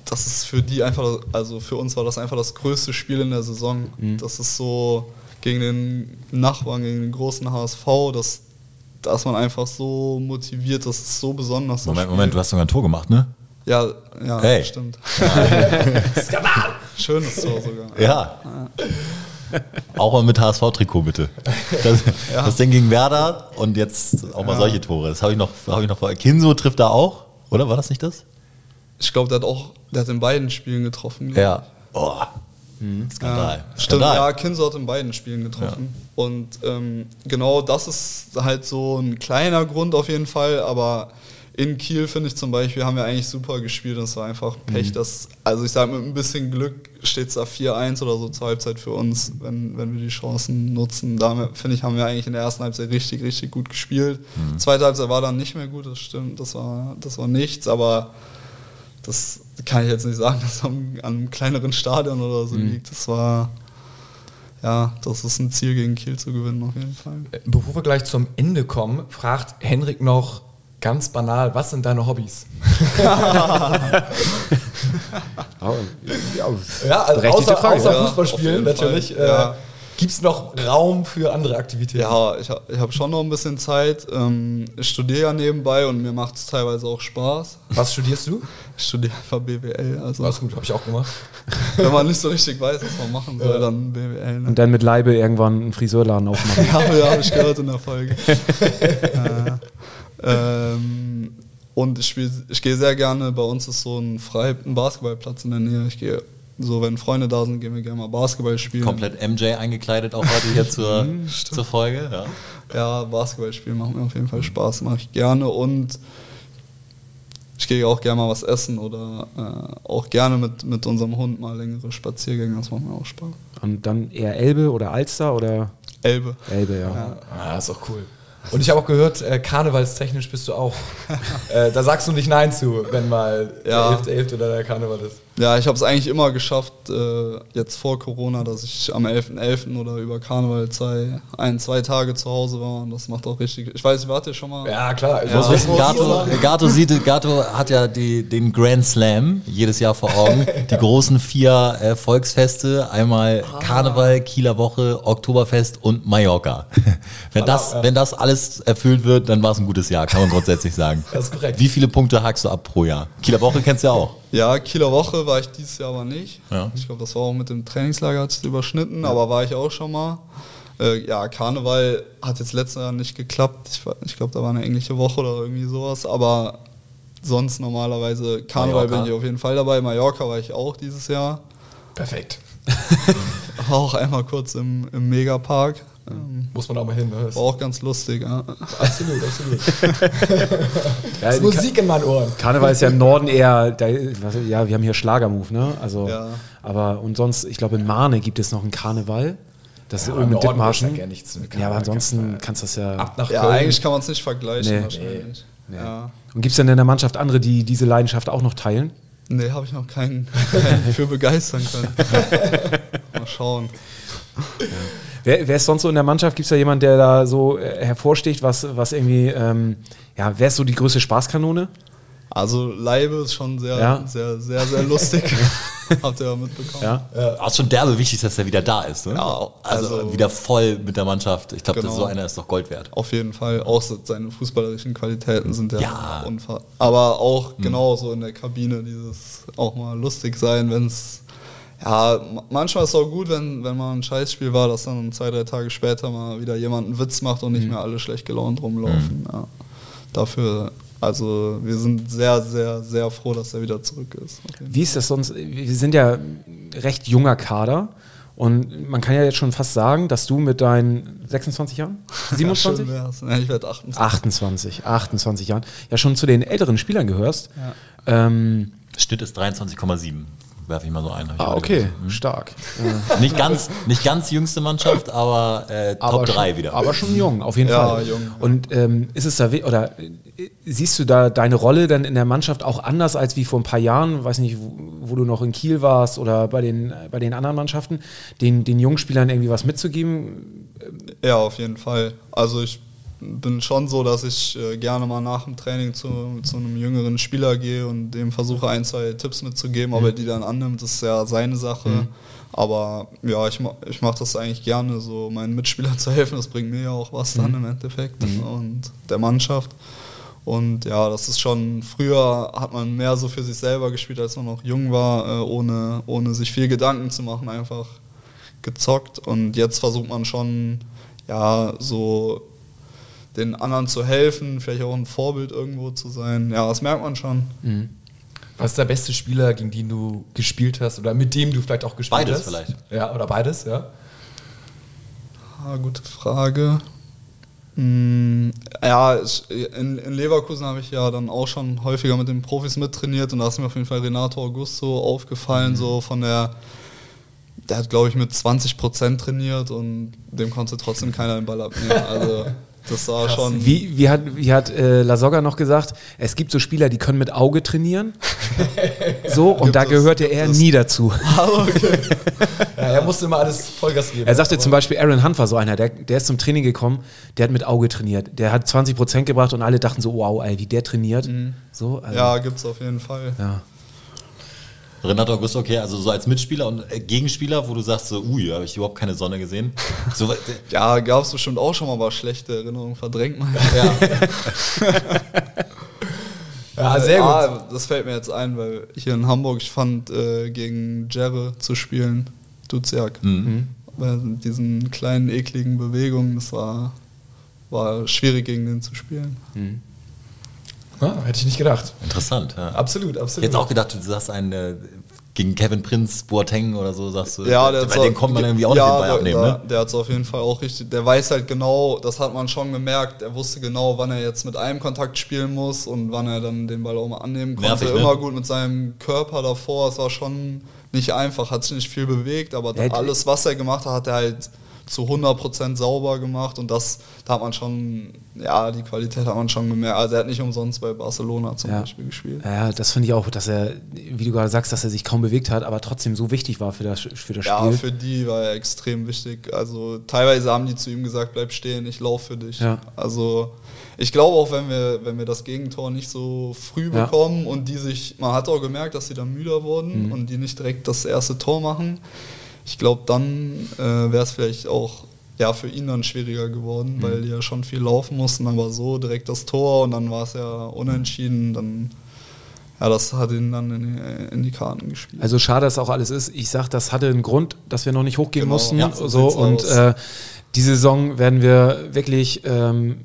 das ist für die einfach, also für uns war das einfach das größte Spiel in der Saison. Das ist so gegen den Nachbarn, gegen den großen HSV, dass, dass man einfach so motiviert, das ist so besonders. das Moment. Moment, du hast sogar ein Tor gemacht, ne? Ja, ja, Hey. stimmt. Schönes Tor sogar. Ja. Auch mal mit HSV-Trikot bitte. Das, das Ding gegen Werder und jetzt auch mal solche Tore. Das habe ich noch, habe ich noch vor. Kinso trifft da auch, oder war das nicht das? Ich glaube, der hat auch, der hat in beiden Spielen getroffen. Ja. Oh. Skandal. Ja, stimmt, Skandal. ja, Kinso hat in beiden Spielen getroffen. Und ähm, genau das ist halt so ein kleiner Grund auf jeden Fall, aber in Kiel finde ich zum Beispiel, haben wir eigentlich super gespielt und es war einfach Pech. Mhm. Dass, also ich sage, mit ein bisschen Glück steht es da 4-1 oder so zur Halbzeit für uns, wenn, wenn wir die Chancen nutzen. Da finde ich, haben wir eigentlich in der ersten Halbzeit richtig, richtig gut gespielt. Mhm. Zweite Halbzeit war dann nicht mehr gut, das stimmt, das war, das war nichts, aber das kann ich jetzt nicht sagen, dass es an einem kleineren Stadion oder Mhm. so liegt. Das war, ja, das ist ein Ziel gegen Kiel zu gewinnen auf jeden Fall. Bevor wir gleich zum Ende kommen, fragt Henrik noch ganz banal, was sind deine Hobbys? Ja, also außer, Frage. außer Ja, Fußballspielen auf jeden natürlich. Ja. Äh, Gibt es noch Raum für andere Aktivitäten? Ja, ich, ich habe schon noch ein bisschen Zeit. Ähm, ich studiere ja nebenbei und mir macht es teilweise auch Spaß. Was studierst du? Ich studiere einfach BWL. Also, Alles gut, habe ich auch gemacht. wenn man nicht so richtig weiß, was man machen soll, dann BWL. Ne? Und dann mit Leibe irgendwann einen Friseurladen aufmachen. Ja, ja habe ich gehört in der Folge. Äh, ähm, und ich, spiel, ich gehe sehr gerne, bei uns ist so ein, frei, ein Basketballplatz in der Nähe. Ich gehe so, wenn Freunde da sind, gehen wir gerne mal Basketball spielen. Komplett MJ eingekleidet auch heute hier zur, zur Folge. Ja. Ja, Basketball spielen macht mir auf jeden Fall Spaß, mache ich gerne und ich gehe auch gerne mal was essen oder äh, auch gerne mit, mit unserem Hund mal längere Spaziergänge, das macht mir auch Spaß. Und dann eher Elbe oder Alster oder Elbe. Elbe, ja. Ah, ist auch cool. Und ich habe auch gehört, äh, karnevalstechnisch bist du auch. äh, da sagst du nicht Nein zu, wenn mal Ja. der 11. oder der Karneval ist. Ja, ich habe es eigentlich immer geschafft, äh, jetzt vor Corona, dass ich am 11.11. oder über Karneval zwei, ein, zwei Tage zu Hause war und das macht auch richtig. Ich weiß, wart ihr schon mal? Ja, klar. Ich muss wissen, Gato, Gato, sieht, Gato hat ja die, den Grand Slam jedes Jahr vor Augen. Die großen vier äh, Volksfeste, einmal Karneval, Kieler Woche, Oktoberfest und Mallorca. wenn, das, wenn das alles erfüllt wird, dann war es ein gutes Jahr, kann man grundsätzlich sagen. Das ist korrekt. Wie viele Punkte hakst du ab pro Jahr? Kieler Woche kennst du ja auch. Ja, Kieler Woche war ich dieses Jahr aber nicht. Ja. Ich glaube, das war auch mit dem Trainingslager hat es überschnitten, aber war ich auch schon mal. Äh, ja, Karneval hat jetzt letztes Jahr nicht geklappt. Ich, ich glaube, da war eine englische Woche oder irgendwie sowas, aber sonst normalerweise Karneval Mallorca. bin ich auf jeden Fall dabei. Mallorca war ich auch dieses Jahr. Perfekt. Auch einmal kurz im, im Megapark. Ähm, Muss man auch mal hin. Ne? Das war auch ganz lustig. Ja. absolut, absolut. Ja, Musik in meinen Ohren. Karneval ist ja im Norden eher, da, was, ja, wir haben hier Schlagermove, ne? Also, Ja. aber und sonst, ich glaube, in Mahne gibt es noch einen Karneval. Das ist Ja, Dithmarschen. ist da gar nichts mit Ja, aber ansonsten Karneval. kannst du das ja. Ab nach ja, Köln. eigentlich kann man es nicht vergleichen Nee. wahrscheinlich. Ja. Und gibt es denn in der Mannschaft andere, die diese Leidenschaft auch noch teilen? Nee, habe ich noch keinen, keinen für begeistern können. Mal schauen. Wer, wer ist sonst so in der Mannschaft? Gibt es da jemanden, der da so äh, hervorsticht, was, was irgendwie, ähm, ja, wer ist so die größte Spaßkanone? Also Leibe ist schon sehr, Ja. sehr, sehr, sehr lustig. Habt ihr ja mitbekommen. Ja. Aber es ist schon derbe wichtig, dass er wieder da ist. Ne? Ja, also, also- wieder voll mit der Mannschaft. Ich glaube, Genau. so einer ist doch Gold wert. Auf jeden Fall. Auch seine fußballerischen Qualitäten sind ja, Ja. unfassbar. Aber auch genauso in der Kabine dieses auch mal lustig sein, wenn es ja, ma- manchmal ist es auch gut, wenn, wenn mal ein Scheißspiel war, dass dann zwei, drei Tage später mal wieder jemand einen Witz macht und nicht mehr alle schlecht gelaunt rumlaufen. Ja. Dafür, also wir sind sehr, sehr, sehr froh, dass er wieder zurück ist. Wie ist das sonst? Wir sind ja recht junger Kader und man kann ja jetzt schon fast sagen, dass du mit deinen 26 Jahren? 27? Ja. Ja, ich werde 28. 28, 28 Jahren, ja schon zu den älteren Spielern gehörst. Ähm, Schnitt ist 23,7. Werfe ich mal so ein. ah, okay, gelesen. stark. Nicht ganz, nicht ganz jüngste Mannschaft, aber äh, Top Aber 3 schon, wieder. Aber schon jung, auf jeden Ja, Fall. jung. Und ähm, ist es da, oder äh, siehst du da deine Rolle dann in der Mannschaft auch anders als wie vor ein paar Jahren? Weiß nicht, wo, wo du noch in Kiel warst oder bei den, bei den anderen Mannschaften, den, den jungen Spielern irgendwie was mitzugeben? Ja, auf jeden Fall. Also ich bin schon so, dass ich äh, gerne mal nach dem Training zu, zu einem jüngeren Spieler gehe und dem versuche ein, zwei Tipps mitzugeben. Ob er die dann annimmt, ist ja seine Sache. Aber ja, ich, ich mache das eigentlich gerne, so meinen Mitspielern zu helfen. Das bringt mir ja auch was dann im Endeffekt und der Mannschaft. Und ja, das ist schon, früher hat man mehr so für sich selber gespielt, als man noch jung war, äh, ohne, ohne sich viel Gedanken zu machen, einfach gezockt. Und jetzt versucht man schon, ja, so den anderen zu helfen, vielleicht auch ein Vorbild irgendwo zu sein. Ja, das merkt man schon. Was ist der beste Spieler, gegen den du gespielt hast oder mit dem du vielleicht auch gespielt Beides hast? vielleicht. Ja, oder beides, ja. Ah, gute Frage. Mm, Ja, in, in Leverkusen habe ich ja dann auch schon häufiger mit den Profis mittrainiert und da ist mir auf jeden Fall Renato Augusto aufgefallen, so von der, der hat glaube ich mit 20 Prozent trainiert und dem konnte trotzdem keiner den Ball abnehmen. Also das war schon. Wie, wie hat, wie hat äh, Lasogga noch gesagt, es gibt so Spieler, die können mit Auge trainieren. So, und Gibt da es, gehört er es. nie dazu. ja. Er musste immer alles Vollgas geben. Er sagte zum Beispiel, Aaron Hunt war so einer, der, der ist zum Training gekommen, der hat mit Auge trainiert. Der hat 20 Prozent gebracht und alle dachten so, wow, ey, wie der trainiert. So, also, Ja, gibt's auf jeden Fall. ja. Renato Augusto, okay, also so als Mitspieler und äh, Gegenspieler, wo du sagst, so, ui, da habe ich überhaupt keine Sonne gesehen. So, äh, Ja, gab es bestimmt auch schon mal, aber schlechte Erinnerungen verdrängt man. ja. Ja, sehr gut. Ah, das fällt mir jetzt ein, weil hier in Hamburg, ich fand, äh, gegen Jerre zu spielen, Duziak. Mhm. Bei diesen kleinen, ekligen Bewegungen, das war, war schwierig, gegen den zu spielen. Ja, hätte ich nicht gedacht. Interessant. Ja. Absolut, absolut. Jetzt auch gedacht, du sagst einen, äh, gegen Kevin Prinz, Boateng oder so, sagst du? Ja, der bei dem kommt man irgendwie auch ja, nicht den Ball der, abnehmen, der, ne? Der hat es auf jeden Fall auch richtig. Der weiß halt genau, das hat man schon gemerkt. Er wusste genau, wann er jetzt mit einem Kontakt spielen muss und wann er dann den Ball auch mal annehmen konnte. Nervig, ne? Immer gut mit seinem Körper davor. Es war schon nicht einfach, hat sich nicht viel bewegt, aber Ja, alles, was er gemacht hat, hat er halt zu 100% sauber gemacht und das, da hat man schon, ja, die Qualität hat man schon gemerkt. Also er hat nicht umsonst bei Barcelona zum Ja. Beispiel gespielt. Ja, das finde ich auch, dass er, wie du gerade sagst, dass er sich kaum bewegt hat, aber trotzdem so wichtig war für das, für das Ja, Spiel. für die war er extrem wichtig. Also teilweise haben die zu ihm gesagt, bleib stehen, ich laufe für dich. Ja. Also ich glaube auch, wenn wir, wenn wir das Gegentor nicht so früh Ja. bekommen und die sich, man hat auch gemerkt, dass sie dann müder wurden Mhm. und die nicht direkt das erste Tor machen, ich glaube, dann äh, wäre es vielleicht auch ja, für ihn dann schwieriger geworden, Mhm. weil die ja schon viel laufen mussten, aber so direkt das Tor und dann war es ja unentschieden, dann ja, das hat ihn dann in die, in die Karten gespielt. Also schade, dass auch alles ist. Ich sag, das hatte einen Grund, dass wir noch nicht hochgehen Genau, mussten. ja, so so und äh, die Saison werden wir wirklich, ähm,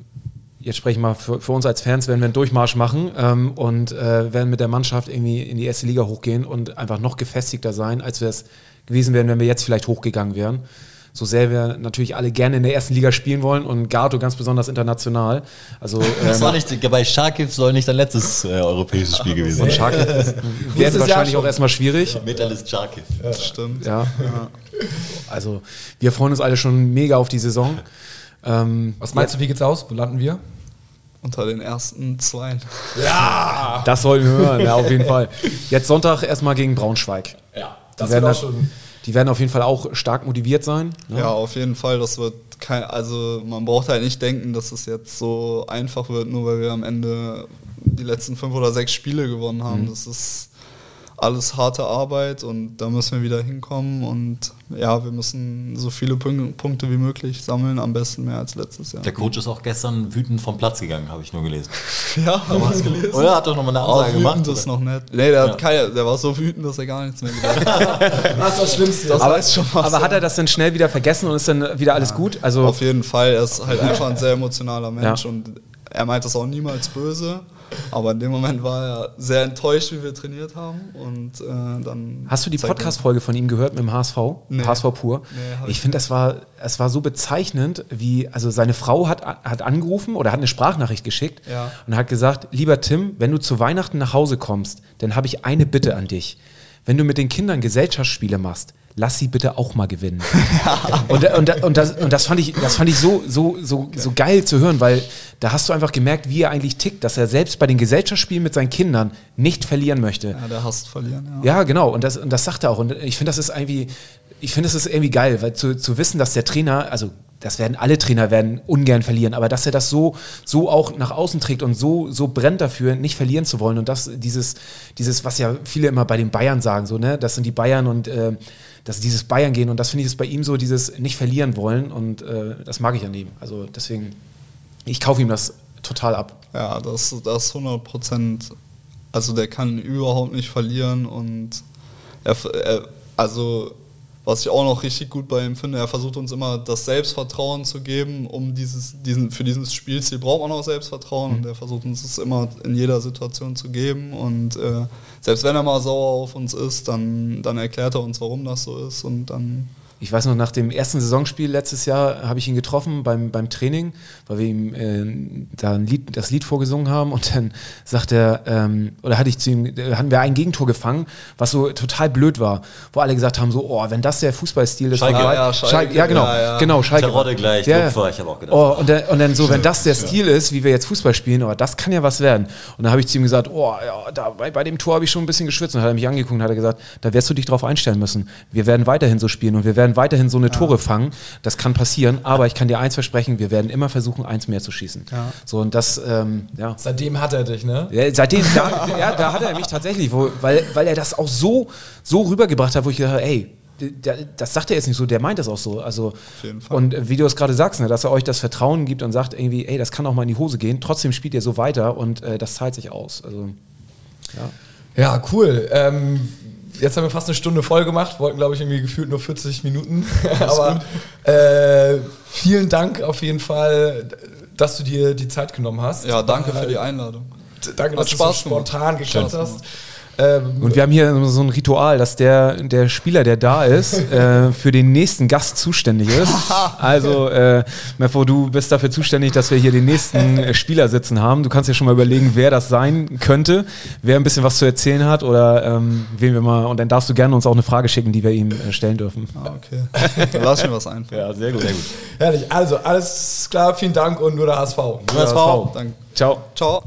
jetzt spreche ich mal für, für uns als Fans, werden wir einen Durchmarsch machen ähm, und äh, werden mit der Mannschaft irgendwie in die erste Liga hochgehen und einfach noch gefestigter sein, als wir es gewesen wären, wenn wir jetzt vielleicht hochgegangen wären. So sehr wir natürlich alle gerne in der ersten Liga spielen wollen und Gato ganz besonders international. Also Das ähm, war nicht, bei Scharkiv soll nicht dein letztes äh, europäisches Spiel gewesen und sein. Werden Jahr wahrscheinlich auch erstmal schwierig. Metalist Scharkiv. das stimmt. Ja. Also wir freuen uns alle schon mega auf die Saison. Ähm, Was meinst du, wie geht's aus? Wo landen wir? Unter den ersten zwei. das sollten wir hören, ja, auf jeden Fall. Jetzt Sonntag erstmal gegen Braunschweig. Ja, Die werden, das- die werden auf jeden Fall auch stark motiviert sein. ne? Ja, auf jeden Fall. Das wird kein, also man braucht halt nicht denken, dass es jetzt so einfach wird, nur weil wir am Ende die letzten fünf oder sechs Spiele gewonnen haben. Mhm. Das ist alles harte Arbeit und da müssen wir wieder hinkommen und ja, wir müssen so viele Punk Punkte wie möglich sammeln, am besten mehr als letztes Jahr. Der Coach ist auch gestern wütend vom Platz gegangen, habe ich nur gelesen. Ja, haben wir es gelesen. Oder hat doch nochmal eine Aber Ansage wütend gemacht? ist oder? noch nett. Nee, der, Ja. hat keine, der war so wütend, dass er gar nichts mehr gesagt hat. Das ist das Schlimmste. Das aber, schon was. aber hat er das dann schnell wieder vergessen und ist dann wieder alles gut? Also Auf jeden Fall, er ist halt einfach ein sehr emotionaler Mensch Ja. und er meint das auch niemals böse. Aber in dem Moment war er sehr enttäuscht, wie wir trainiert haben. Und äh, dann. Hast du die Podcast-Folge von ihm gehört mit dem HSV? Nee. HSV pur? Nee, ich finde, das war, es war so bezeichnend, wie, also seine Frau hat, hat angerufen oder hat eine Sprachnachricht geschickt Ja. und hat gesagt, lieber Tim, wenn du zu Weihnachten nach Hause kommst, dann habe ich eine Bitte an dich. Wenn du mit den Kindern Gesellschaftsspiele machst, lass sie bitte auch mal gewinnen. und, und, und, das, und das fand ich, das fand ich so, so, so, so geil zu hören, weil da hast du einfach gemerkt, wie er eigentlich tickt, dass er selbst bei den Gesellschaftsspielen mit seinen Kindern nicht verlieren möchte. Ja, der hasst verlieren. Ja. Ja, genau. Und das, und das sagt er auch. Und ich finde, das ist irgendwie, ich finde, das ist irgendwie geil, weil zu, zu wissen, dass der Trainer, also das werden alle Trainer werden ungern verlieren, aber dass er das so, so auch nach außen trägt und so, so brennt dafür, nicht verlieren zu wollen. Und das, dieses, dieses, was ja viele immer bei den Bayern sagen, so, ne, das sind die Bayern und äh, dass dieses Bayern gehen und das finde ich ist bei ihm so dieses nicht verlieren wollen und äh, das mag ich an ihm. Also deswegen, ich kaufe ihm das total ab. Ja, das, das 100 Prozent. Also der kann überhaupt nicht verlieren und er, er, also was ich auch noch richtig gut bei ihm finde, er versucht uns immer das Selbstvertrauen zu geben, um dieses, diesen, für dieses Spielziel braucht man auch Selbstvertrauen und er versucht uns das immer in jeder Situation zu geben und äh, selbst wenn er mal sauer auf uns ist, dann, dann erklärt er uns, warum das so ist und dann Ich weiß noch, nach dem ersten Saisonspiel letztes Jahr habe ich ihn getroffen beim, beim Training, weil wir ihm äh, da ein Lied, das Lied vorgesungen haben und dann sagt er, ähm, oder hatte ich zu ihm, äh, hatten wir ein Gegentor gefangen, was so total blöd war, wo alle gesagt haben, so, oh, wenn das der Fußballstil ist, Schalke. von- Ja, ja, Schalke. ja, genau, Ja, ja. genau, Schalke. Terodde gleich, ja. Lupfer, ich habe auch gedacht. Oh, und, dann, und dann so, wenn das der Stil ist, wie wir jetzt Fußball spielen, oh, das kann ja was werden. Und dann habe ich zu ihm gesagt, oh, ja, da, bei, bei dem Tor habe ich schon ein bisschen geschwitzt. Und dann hat er mich angeguckt und hat er gesagt, da wirst du dich drauf einstellen müssen. Wir werden weiterhin so spielen und wir werden weiterhin so eine Tore fangen. Das kann passieren, aber ich kann dir eins versprechen, wir werden immer versuchen, eins mehr zu schießen. So, und das, ähm, ja. Seitdem hat er dich, ne? Ja, seitdem, da, ja, da hat er mich tatsächlich, wo, weil, weil er das auch so, so rübergebracht hat, wo ich gedacht habe, ey, das sagt er jetzt nicht so, der meint das auch so. Also, jeden Fall. und äh, wie du es gerade sagst, ne, dass er euch das Vertrauen gibt und sagt irgendwie, ey, das kann auch mal in die Hose gehen, trotzdem spielt ihr so weiter und äh, das zahlt sich aus. Also, ja. Ja, cool. Ähm, jetzt haben wir fast eine Stunde voll gemacht, wollten, glaube ich, irgendwie gefühlt nur 40 Minuten. Aber äh, vielen Dank auf jeden Fall, dass du dir die Zeit genommen hast. ja, danke Äh, für die Einladung. Danke, dass Hat du so Spaß spontan geklappt hast. Ähm, Und wir haben hier so ein Ritual, dass der, der Spieler, der da ist, äh, für den nächsten Gast zuständig ist. Also, äh, Meffo, du bist dafür zuständig, dass wir hier den nächsten äh, Spieler sitzen haben. Du kannst ja schon mal überlegen, wer das sein könnte, wer ein bisschen was zu erzählen hat oder ähm, wen wir mal. Und dann darfst du gerne uns auch eine Frage schicken, die wir ihm äh, stellen dürfen. Ah, okay. Dann lass mir was einfallen. Ja, sehr gut, sehr gut. herrlich. Also, alles klar, vielen Dank und nur der HSV. HSV. Danke. Ciao. Ciao.